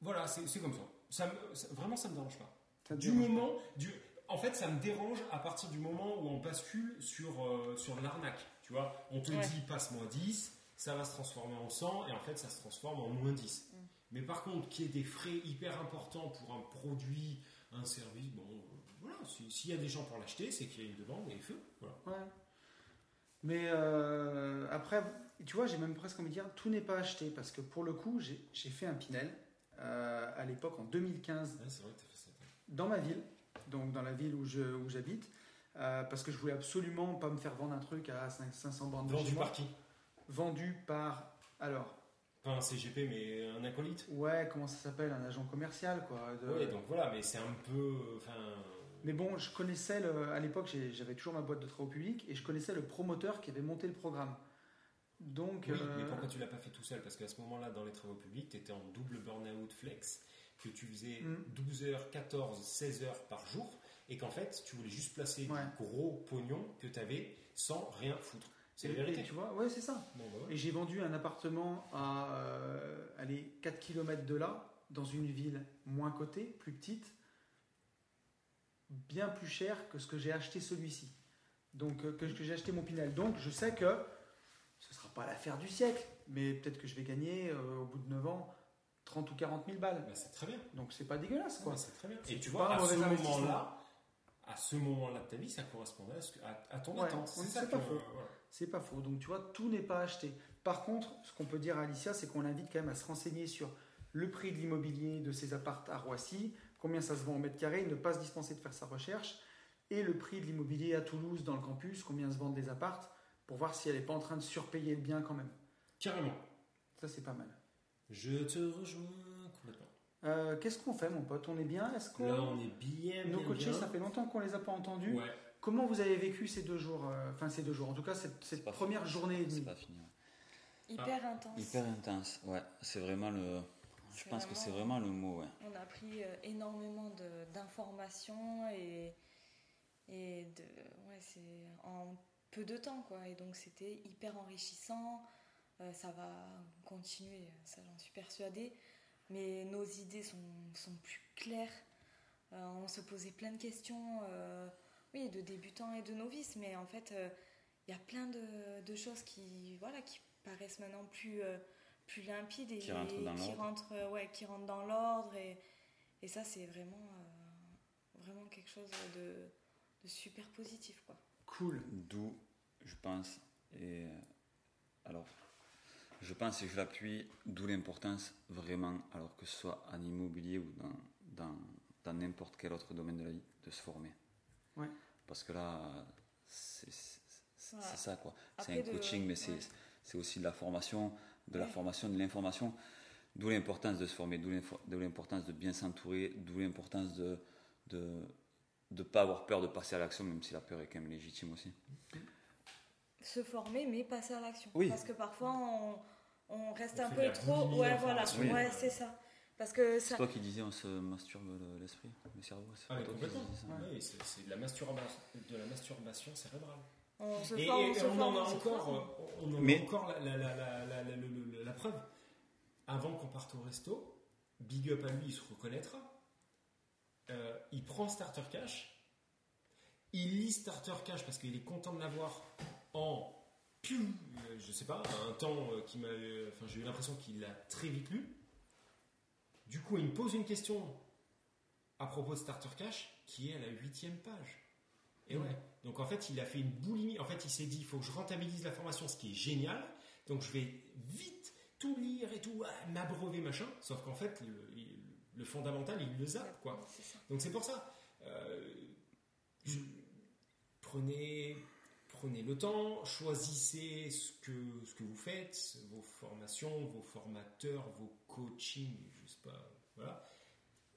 Voilà, c'est comme ça. ça, me- ça- vraiment, ça me dérange pas. Ça Du moment, du, en fait, ça me dérange à partir du moment où on bascule sur, euh, sur l'arnaque. Tu vois, on te Ouais. dit passe-moi 10, ça va se transformer en 100 et en fait, ça se transforme en moins 10. Mm. Mais par contre, qu'il y ait des frais hyper importants pour un produit, un service, bon, euh, voilà, si- s'il y a des gens pour l'acheter, c'est qu'il y a une demande et feu. Voilà. Ouais. Mais euh, après, tu vois, j'ai même presque envie de dire, tout n'est pas acheté parce que pour le coup, j'ai fait un Pinel euh, à l'époque en 2015 Ouais, c'est vrai que tu as fait ça. toi. dans ma ville, donc dans la ville où je- où j'habite, euh, parce que je voulais absolument pas me faire vendre un truc à 5- 500 bornes de Vendu par qui Vendu par, alors, Pas un CGP, mais un acolyte. ouais, comment ça s'appelle, un agent commercial, quoi. de- Ouais, donc voilà, mais c'est un peu. Enfin. Mais bon, je connaissais, le- à l'époque, j'avais toujours ma boîte de travaux publics et je connaissais le promoteur qui avait monté le programme. Donc, Oui, euh, mais pourquoi tu l'as pas fait tout seul? Parce qu'à ce moment-là, dans les travaux publics, tu étais en double burn-out flex, que tu faisais Mm. 12 heures, 14, 16 heures par jour, et qu'en fait, tu voulais juste placer Ouais. du gros pognon que tu avais sans rien foutre. C'est la vérité. et tu vois, ouais, c'est ça. Bon, bah ouais. Et j'ai vendu un appartement à euh, allez, 4 km de là, dans une ville moins cotée, plus petite, bien plus cher que ce que j'ai acheté celui-ci. Donc, euh, que, que j'ai acheté mon Pinel. Donc, je sais que ce ne sera pas l'affaire du siècle, mais peut-être que je vais gagner euh, au bout de 9 ans 30 ou 40 000 balles. C'est très bien. Donc, c'est pas dégueulasse, quoi. C'est très bien. Et tu vois, à ce moment-là, à ce moment-là de ta vie, ça correspondait à, à- ton Ouais, attente. c'est que- pas faux. C'est pas faux. Donc tu vois, tout n'est pas acheté. Par contre, ce qu'on peut dire à Alicia, c'est qu'on l'invite quand même à se renseigner sur le prix de l'immobilier de ses appartes à Roissy, combien ça se vend au mètre carré, ne pas se dispenser de faire sa recherche, et le prix de l'immobilier à Toulouse dans le campus, combien se vendent des appartes, pour voir si elle n'est pas en train de surpayer le bien quand même. Carrément. Ça, c'est pas mal. Je te rejoins complètement. Euh, Qu'est-ce qu'on fait, mon pote? On est bien Est-ce qu'on... Là, on est bien, Nos bien, coachés, bien. ça fait longtemps qu'on les a pas entendus. Ouais. Comment vous avez vécu ces deux jours euh, Enfin, ces deux jours? En tout cas, cette, cette C'est pas première fini. journée et C'est pas fini. ouais. Hyper intense. Hyper intense, ouais. C'est vraiment le. Je pense que c'est vraiment- le mot, ouais. On a pris euh, énormément de- d'informations et, et de, ouais, c'est en peu de temps quoi. Et donc c'était hyper enrichissant. Euh, ça va continuer, ça j'en suis persuadée. Mais nos idées sont, sont plus claires. Euh, on se posait plein de questions, euh, oui, de débutants et de novices, mais en fait, euh, il y a plein de, de choses qui, voilà, qui paraissent maintenant plus, euh, plus limpides et Qui rentrent dans qui l'ordre. rentrent, ouais, qui rentrent dans l'ordre. Et, et ça, c'est vraiment, euh, vraiment quelque chose de, de super positif. Quoi. Cool. D'où, je pense, et alors, je pense et je l'appuie, d'où l'importance vraiment, alors que ce soit en immobilier ou dans, dans, dans n'importe quel autre domaine de la vie, de se former. Ouais. Parce que là, c'est Voilà. ça quoi. C'est un de- coaching, mais c'est ouais. aussi de la formation, de la formation, de l'information. D'où l'importance de se former, d'où l'importance de bien s'entourer, d'où l'importance de de ne pas avoir peur de passer à l'action, même si la peur est quand même légitime aussi. Se former, mais passer à l'action. Oui. Parce que parfois, on, on reste On un peu trop. Ouais, voilà. Oui. Ouais, c'est ça. Parce que C'est ça. toi qui disais on se masturbe le- l'esprit, le cerveau. c'est Ah, complètement. Oui, c'est c'est de la, masturbation, de la masturbation cérébrale. On se Et, forme, et on se on en a encore, euh, on en a encore la, la- la- la- la- la- le- le- la preuve. Avant qu'on parte au resto, big up à lui, il se reconnaîtra. Euh, il prend Starter Cash, il lit Starter Cash parce qu'il est content de l'avoir en, je sais pas, un temps euh, qui m'a, enfin j'ai eu l'impression qu'il l'a très vite lu. Du coup, il me pose une question à propos de Starter Cash qui est à la huitième page. Et ouais. Donc en fait, il a fait une boulimie. En fait, il s'est dit, il faut que je rentabilise la formation, ce qui est génial. Donc je vais vite tout lire et tout, ah, m'abreuver, machin. Sauf qu'en fait, le, le fondamental, il le zappe, quoi. Donc c'est pour ça. euh, je- prenez, prenez le temps, choisissez ce que, ce que vous faites, vos formations, vos formateurs, vos coachings, je sais pas, voilà.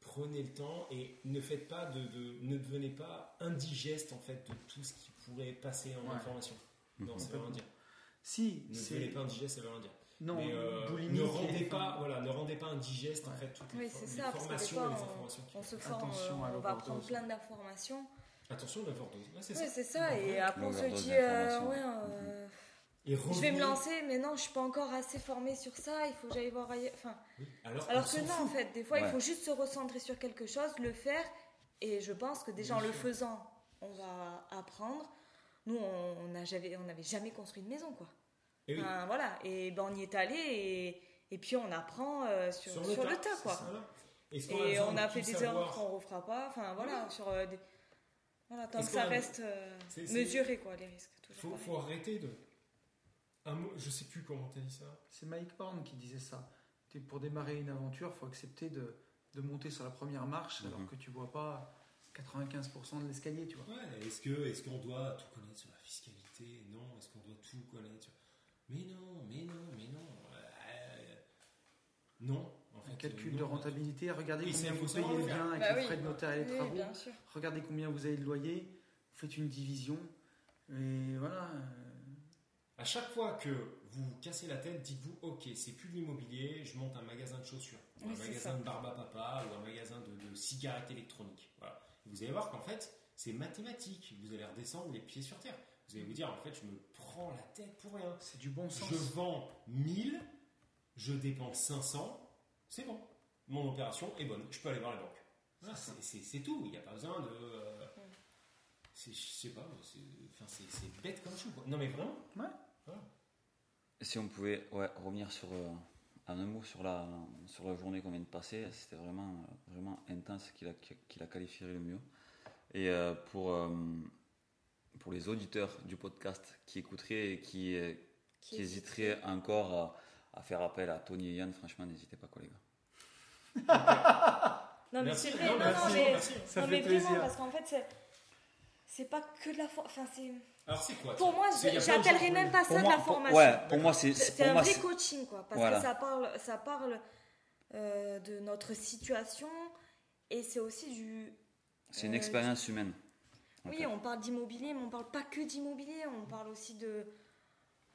Prenez le temps et ne faites pas de, de- ne devenez pas indigeste en fait de tout ce qui pourrait passer en Ouais. information. Non, ça veut rien dire. Si, Ne devenez pas indigeste, ça veut rien dire. Non, Mais, euh, ne rendez pas, voilà, ne rendez pas indigeste en Ouais. fait toutes les, Oui, for- les ça, parce que des formations fois, et les on- informations. On faut. se forme, Attention euh, on va prendre plein d'informations. Attention l'overdose. Ouais, c'est Oui, ça. c'est ça. Et après, on se dit, euh, ouais, euh, Et je vais me lancer, mais non, je suis pas encore assez formée sur ça. Il faut que j'aille voir ailleurs. Enfin, Oui, Alors, que non, fout. en fait, des fois, il Ouais. faut juste se recentrer sur quelque chose, le faire. Et je pense que déjà en le faisant, on va apprendre. Nous, on on n'a jamais, on n'avait jamais construit de maison, quoi. Et oui. Voilà. Et ben, on y est allé et, et puis on apprend euh, sur, sur le, tas, quoi. Et on a de fait des savoir erreurs qu'on refera pas. Enfin, voilà, sur euh, des... Voilà, que ça qu'on reste euh, C'est- c'est- mesuré, quoi, les risques. Toujours faut, arrêter de. Un mot, je sais plus comment t'as dit ça. C'est Mike Horn qui disait ça. Pour démarrer une aventure, il faut accepter de, de monter sur la première marche alors Mhm. que tu vois pas 95% de l'escalier, tu vois. Ouais, est-ce que est-ce qu'on doit tout connaître sur la fiscalité? Non, est-ce qu'on doit tout connaître sur... Mais non, mais non, mais non. Euh, non, fait. Un calcul de rentabilité, regardez Oui, combien vous payez le bien avec Bah les oui. frais de notaire et les Oui, travaux. bien sûr. Regardez combien vous avez de loyer, vous faites une division. Et voilà. À chaque fois que vous vous cassez la tête, dites-vous ok, c'est plus de l'immobilier, je monte un magasin de chaussures, ou un magasin ça. de barbe à papa, ou un magasin de, de cigarettes électroniques. Voilà. Vous allez voir qu'en fait, c'est mathématique. Vous allez redescendre les pieds sur terre. Vous allez vous dire en fait, je me prends la tête pour rien. C'est du bon sens. Je vends 1000, je dépense 500, c'est bon. Mon opération est bonne, je peux aller voir la banque. Voilà, C'est tout, il n'y a pas besoin de. euh, c'est- je sais pas, c'est enfin, c'est- c'est bête comme chou. quoi. Non mais vraiment Si on pouvait ouais, revenir sur, euh, en un mot sur la, sur la journée qu'on vient de passer, c'était vraiment, vraiment intense qu'il a, qu'il a qualifié le mieux. Et euh, pour, pour les auditeurs du podcast qui écouteraient et qui, qui hésiteraient encore à, à faire appel à Tony et Yann, franchement, n'hésitez pas, quoi, les gars. Non, mais c'est vrai, Non, non, merci, non, mais, merci. Ça non, fait mais vraiment, parce qu'en fait, c'est, c'est pas que de la formation. Enfin, c'est, Alors c'est quoi pour moi, j'appellerais même pas ça de la pour- formation. ouais, pour moi, c'est, C'est, pour un moi, vrai c'est- coaching, quoi. Parce Voilà. que ça parle, ça parle euh, de notre situation et c'est aussi du. c'est une euh, expérience humaine. Oui, fait. on parle d'immobilier, mais on parle pas que d'immobilier, on parle aussi de.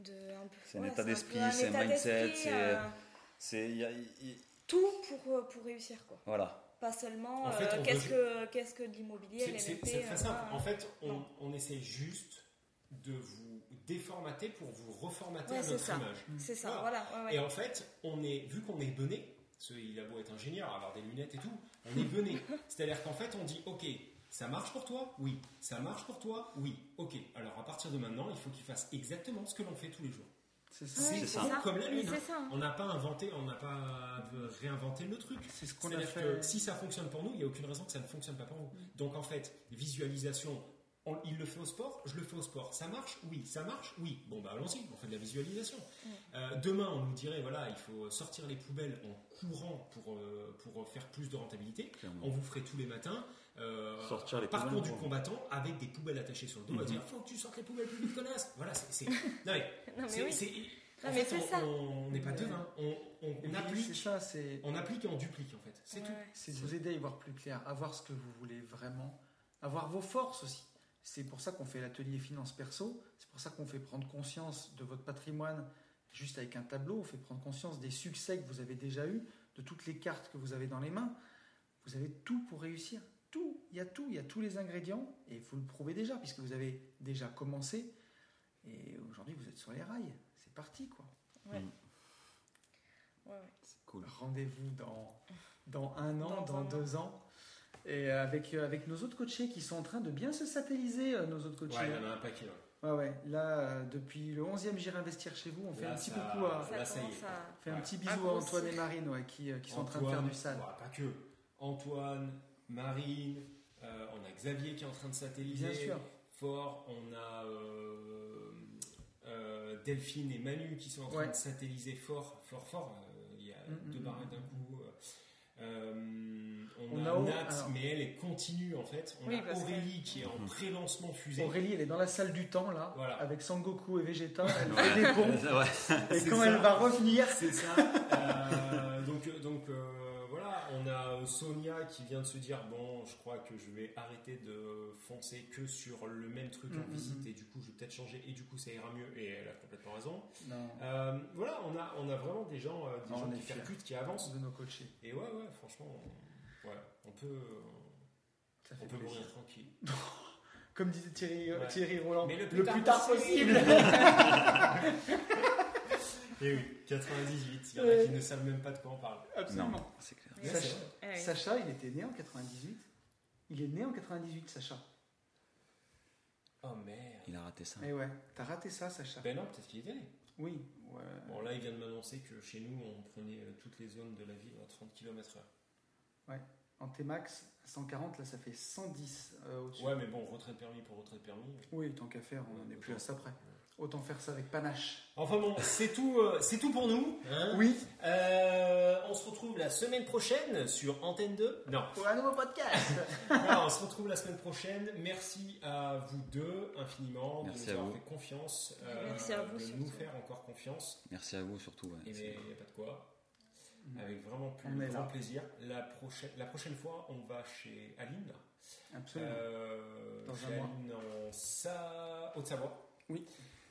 de un peu, C'est un ouais, état d'esprit, un c'est un état mindset, c'est- euh, y il- tout pour, euh, pour réussir, quoi. voilà. Pas seulement En fait, euh, qu'est-ce veut- que, qu'est-ce que de l'immobilier, C'est- C'est l'MLP, c'est très euh, simple. En fait, on, on essaie juste de vous déformater pour vous reformater Ouais, à c'est notre ça. image. C'est ça, Voilà. voilà. ouais, ouais. Et en fait, on est, vu qu'on est bené, qu'il a beau être ingénieur, avoir des lunettes et tout, on est bené. C'est-à-dire qu'en fait, on dit, ok, ça marche pour toi? Oui. Ça marche pour toi? Oui. Ok. Alors à partir de maintenant, il faut qu'il fasse exactement ce que l'on fait tous les jours. C'est ça. C'est Oui, ça. fou comme la lune. On n'a pas inventé, on n'a pas réinventé le truc. C'est ce qu'on a fait. que si ça fonctionne pour nous, il n'y a aucune raison que ça ne fonctionne pas pour vous. Donc en fait, visualisation, on- il le fait au sport, je le fais au sport. Ça marche? Oui. Ça marche? Oui. Bon, bah allons-y, on fait de la visualisation. Euh, demain, on nous dirait, voilà, il faut sortir les poubelles en courant pour, euh, pour faire plus de rentabilité. Clairement. On vous ferait tous les matins. euh, Sortir les parcours du combattant avec des poubelles attachées sur le dos Mhm. à dire faut que tu sortes les poubelles plus vite connasse voilà c'est non mais Non, mais c'est- oui. c'est- en Non, mais fait, c'est on- on n'est pas devin on, on- on applique ça, on applique et on duplique en fait c'est Ouais, tout. C'est de vous aider à y voir plus clair, à voir ce que vous voulez vraiment, à voir vos forces aussi. C'est pour ça qu'on fait l'atelier finance perso, c'est pour ça qu'on fait prendre conscience de votre patrimoine juste avec un tableau, on fait prendre conscience des succès que vous avez déjà eus, de toutes les cartes que vous avez dans les mains. Vous avez tout pour réussir. Tout, il y a tout, il y a tous les ingrédients et vous le prouvez déjà puisque vous avez déjà commencé et aujourd'hui vous êtes sur les rails. C'est parti quoi. Ouais. Mm. Ouais, ouais. C'est cool. Rendez-vous dans, dans un an, Dans dans, un an. deux ans. Et euh, avec, euh, avec nos autres coachés qui sont en train de bien se satelliser, euh, nos autres coachés. ouais il y en a un paquet ouais. Ouais, ouais. Là, depuis le 11e J'irai investir chez vous, on fait Là, un petit ça- coucou à. Ça Là, ça y est. fait un petit bisou à. Antoine et Marine ouais, qui, qui sont en train de faire du sale. ouais, pas que Antoine Marine euh, on a Xavier qui est en train de satelliser Bien sûr. fort on a euh, euh, Delphine et Manu qui sont en train Ouais. de satelliser fort fort fort Euh, il y a Mm, deux mm, barrettes mm. d'un coup Euh, on, On a, a- Nat, alors- mais elle est continue en fait. On Oui, a que- Aurélie qui est en pré-lancement fusée. Aurélie, elle est dans la salle du temps là, Voilà. avec Sangoku et Vegeta. Elle fait des ponts. Et quand ça. elle va revenir, C'est ça. Euh, donc, donc euh, voilà, on a Sonia qui vient de se dire bon, je crois que je vais arrêter de foncer que sur le même truc en Mhm, visite mhm. et du coup je vais peut-être changer et du coup ça ira mieux et elle a complètement raison. non, Euh, voilà, on a, on a vraiment des gens, euh, des Oh, gens qui percutent, avancent de nos coachés. et ouais, ouais, franchement, on- ouais, on peut, Ça fait on peut plaisir. mourir tranquille. Comme disait Thierry, euh, Ouais. Thierry Roland, Mais le plus, tard, possible. Et oui, 98, il y en a qui ne savent même pas de quoi on parle. Absolument. Non, c'est clair. Oui. Sacha, il était né en 98. Il est né en 98, Sacha. Oh merde. Il a raté ça. Eh ouais, t'as raté ça, Sacha. Ben non, peut-être qu'il était né. Oui, ouais. Bon, là, il vient de m'annoncer que chez nous, on prenait euh, toutes les zones de la ville à 30 km/h. En T-Max, 140, là, ça fait 110 euh, au-dessus. Ouais, mais bon, retrait de permis pour retrait de permis. Oui, tant qu'à faire, on n'en est plus à ça près. Autant faire ça avec panache. Enfin bon, c'est tout, euh, c'est tout pour nous. hein. Oui, Euh, on se retrouve la semaine prochaine sur Antenne 2. Non, pour un nouveau podcast. Voilà, on se retrouve la semaine prochaine. Merci à vous deux infiniment Merci de nous avoir vous. fait confiance, euh, Merci à vous de surtout. nous faire encore confiance. Merci à vous surtout. ouais. Et mais il n'y a pas de quoi. Avec vraiment plus est grand là. plaisir. La prochaine, la prochaine fois, on va chez Aline. Absolument. Euh, Dans chez un mois. Aline en Sa... Haute-Savoie. Oui.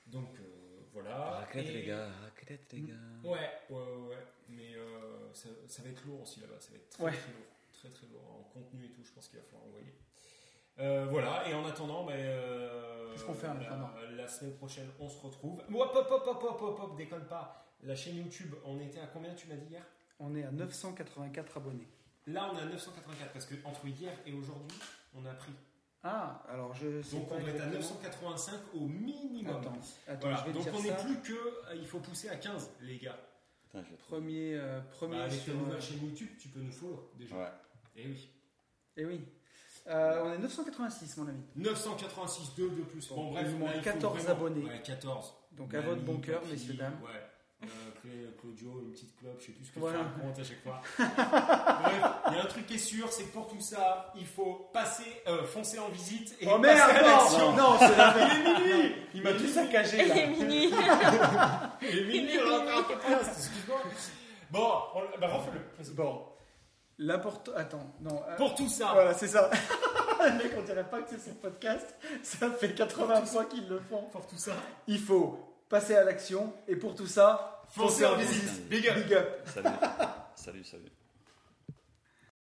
Donc euh, voilà. Raclette Et- les gars, raclette les gars. Ouais, ouais, ouais, ouais. Mais euh, ça, ça va être lourd aussi là-bas. Ça va être très, Ouais. très lourd. Très, très lourd. En contenu et tout, je pense qu'il va falloir envoyer. Euh, voilà, et en attendant, Qu'est-ce qu'on fait en la, la semaine prochaine, on se retrouve. Hop, hop, hop, hop, hop, hop, hop, déconne pas. La chaîne YouTube, on était à combien, tu m'as dit hier? On est à 984 abonnés. Là, on est à 984 parce que entre hier et aujourd'hui, on a pris. Ah, alors je sais Donc pas on doit être à exactement. 985 au minimum. Attends, attends Voilà. je vais te Donc dire on ça. n'est plus que. euh, il faut pousser à 15, les gars. Putain, je. Premier, euh, premier Bah, avec sur... ta nouvelle chaîne YouTube, tu peux nous follow déjà. Ouais. Et oui. Eh oui. Euh, on est 986, mon ami. 986, 2 de plus. Bon, Bon, bref, il nous là, manque faut 14 vraiment- abonnés. Ouais, 14. Donc à votre bon cœur, messieurs, dames. Ouais. Euh, Clé- Claudio, une petite clope, je sais plus ce que Voilà. tu racontes à chaque fois. Bref, il y a un truc qui est sûr, c'est que pour tout ça, il faut passer, euh, foncer en visite et Oh passer merde, à l'action. non, non, c'est la Il est minuit Il m'a tout saccagé Il est là. minuit. Il est minuit, on un podcast, excuse-moi. Bon, on- bah refais-le. Bon. L'important. Attends, non. euh, Pour tout ça, Voilà, c'est ça. Les mecs, on dirait pas que c'est son podcast. Ça fait 80 fois qu'ils le font. pour tout ça, Il faut passer à l'action. Et pour tout ça, foncez en visite. Big up Big up. Salut. salut, salut.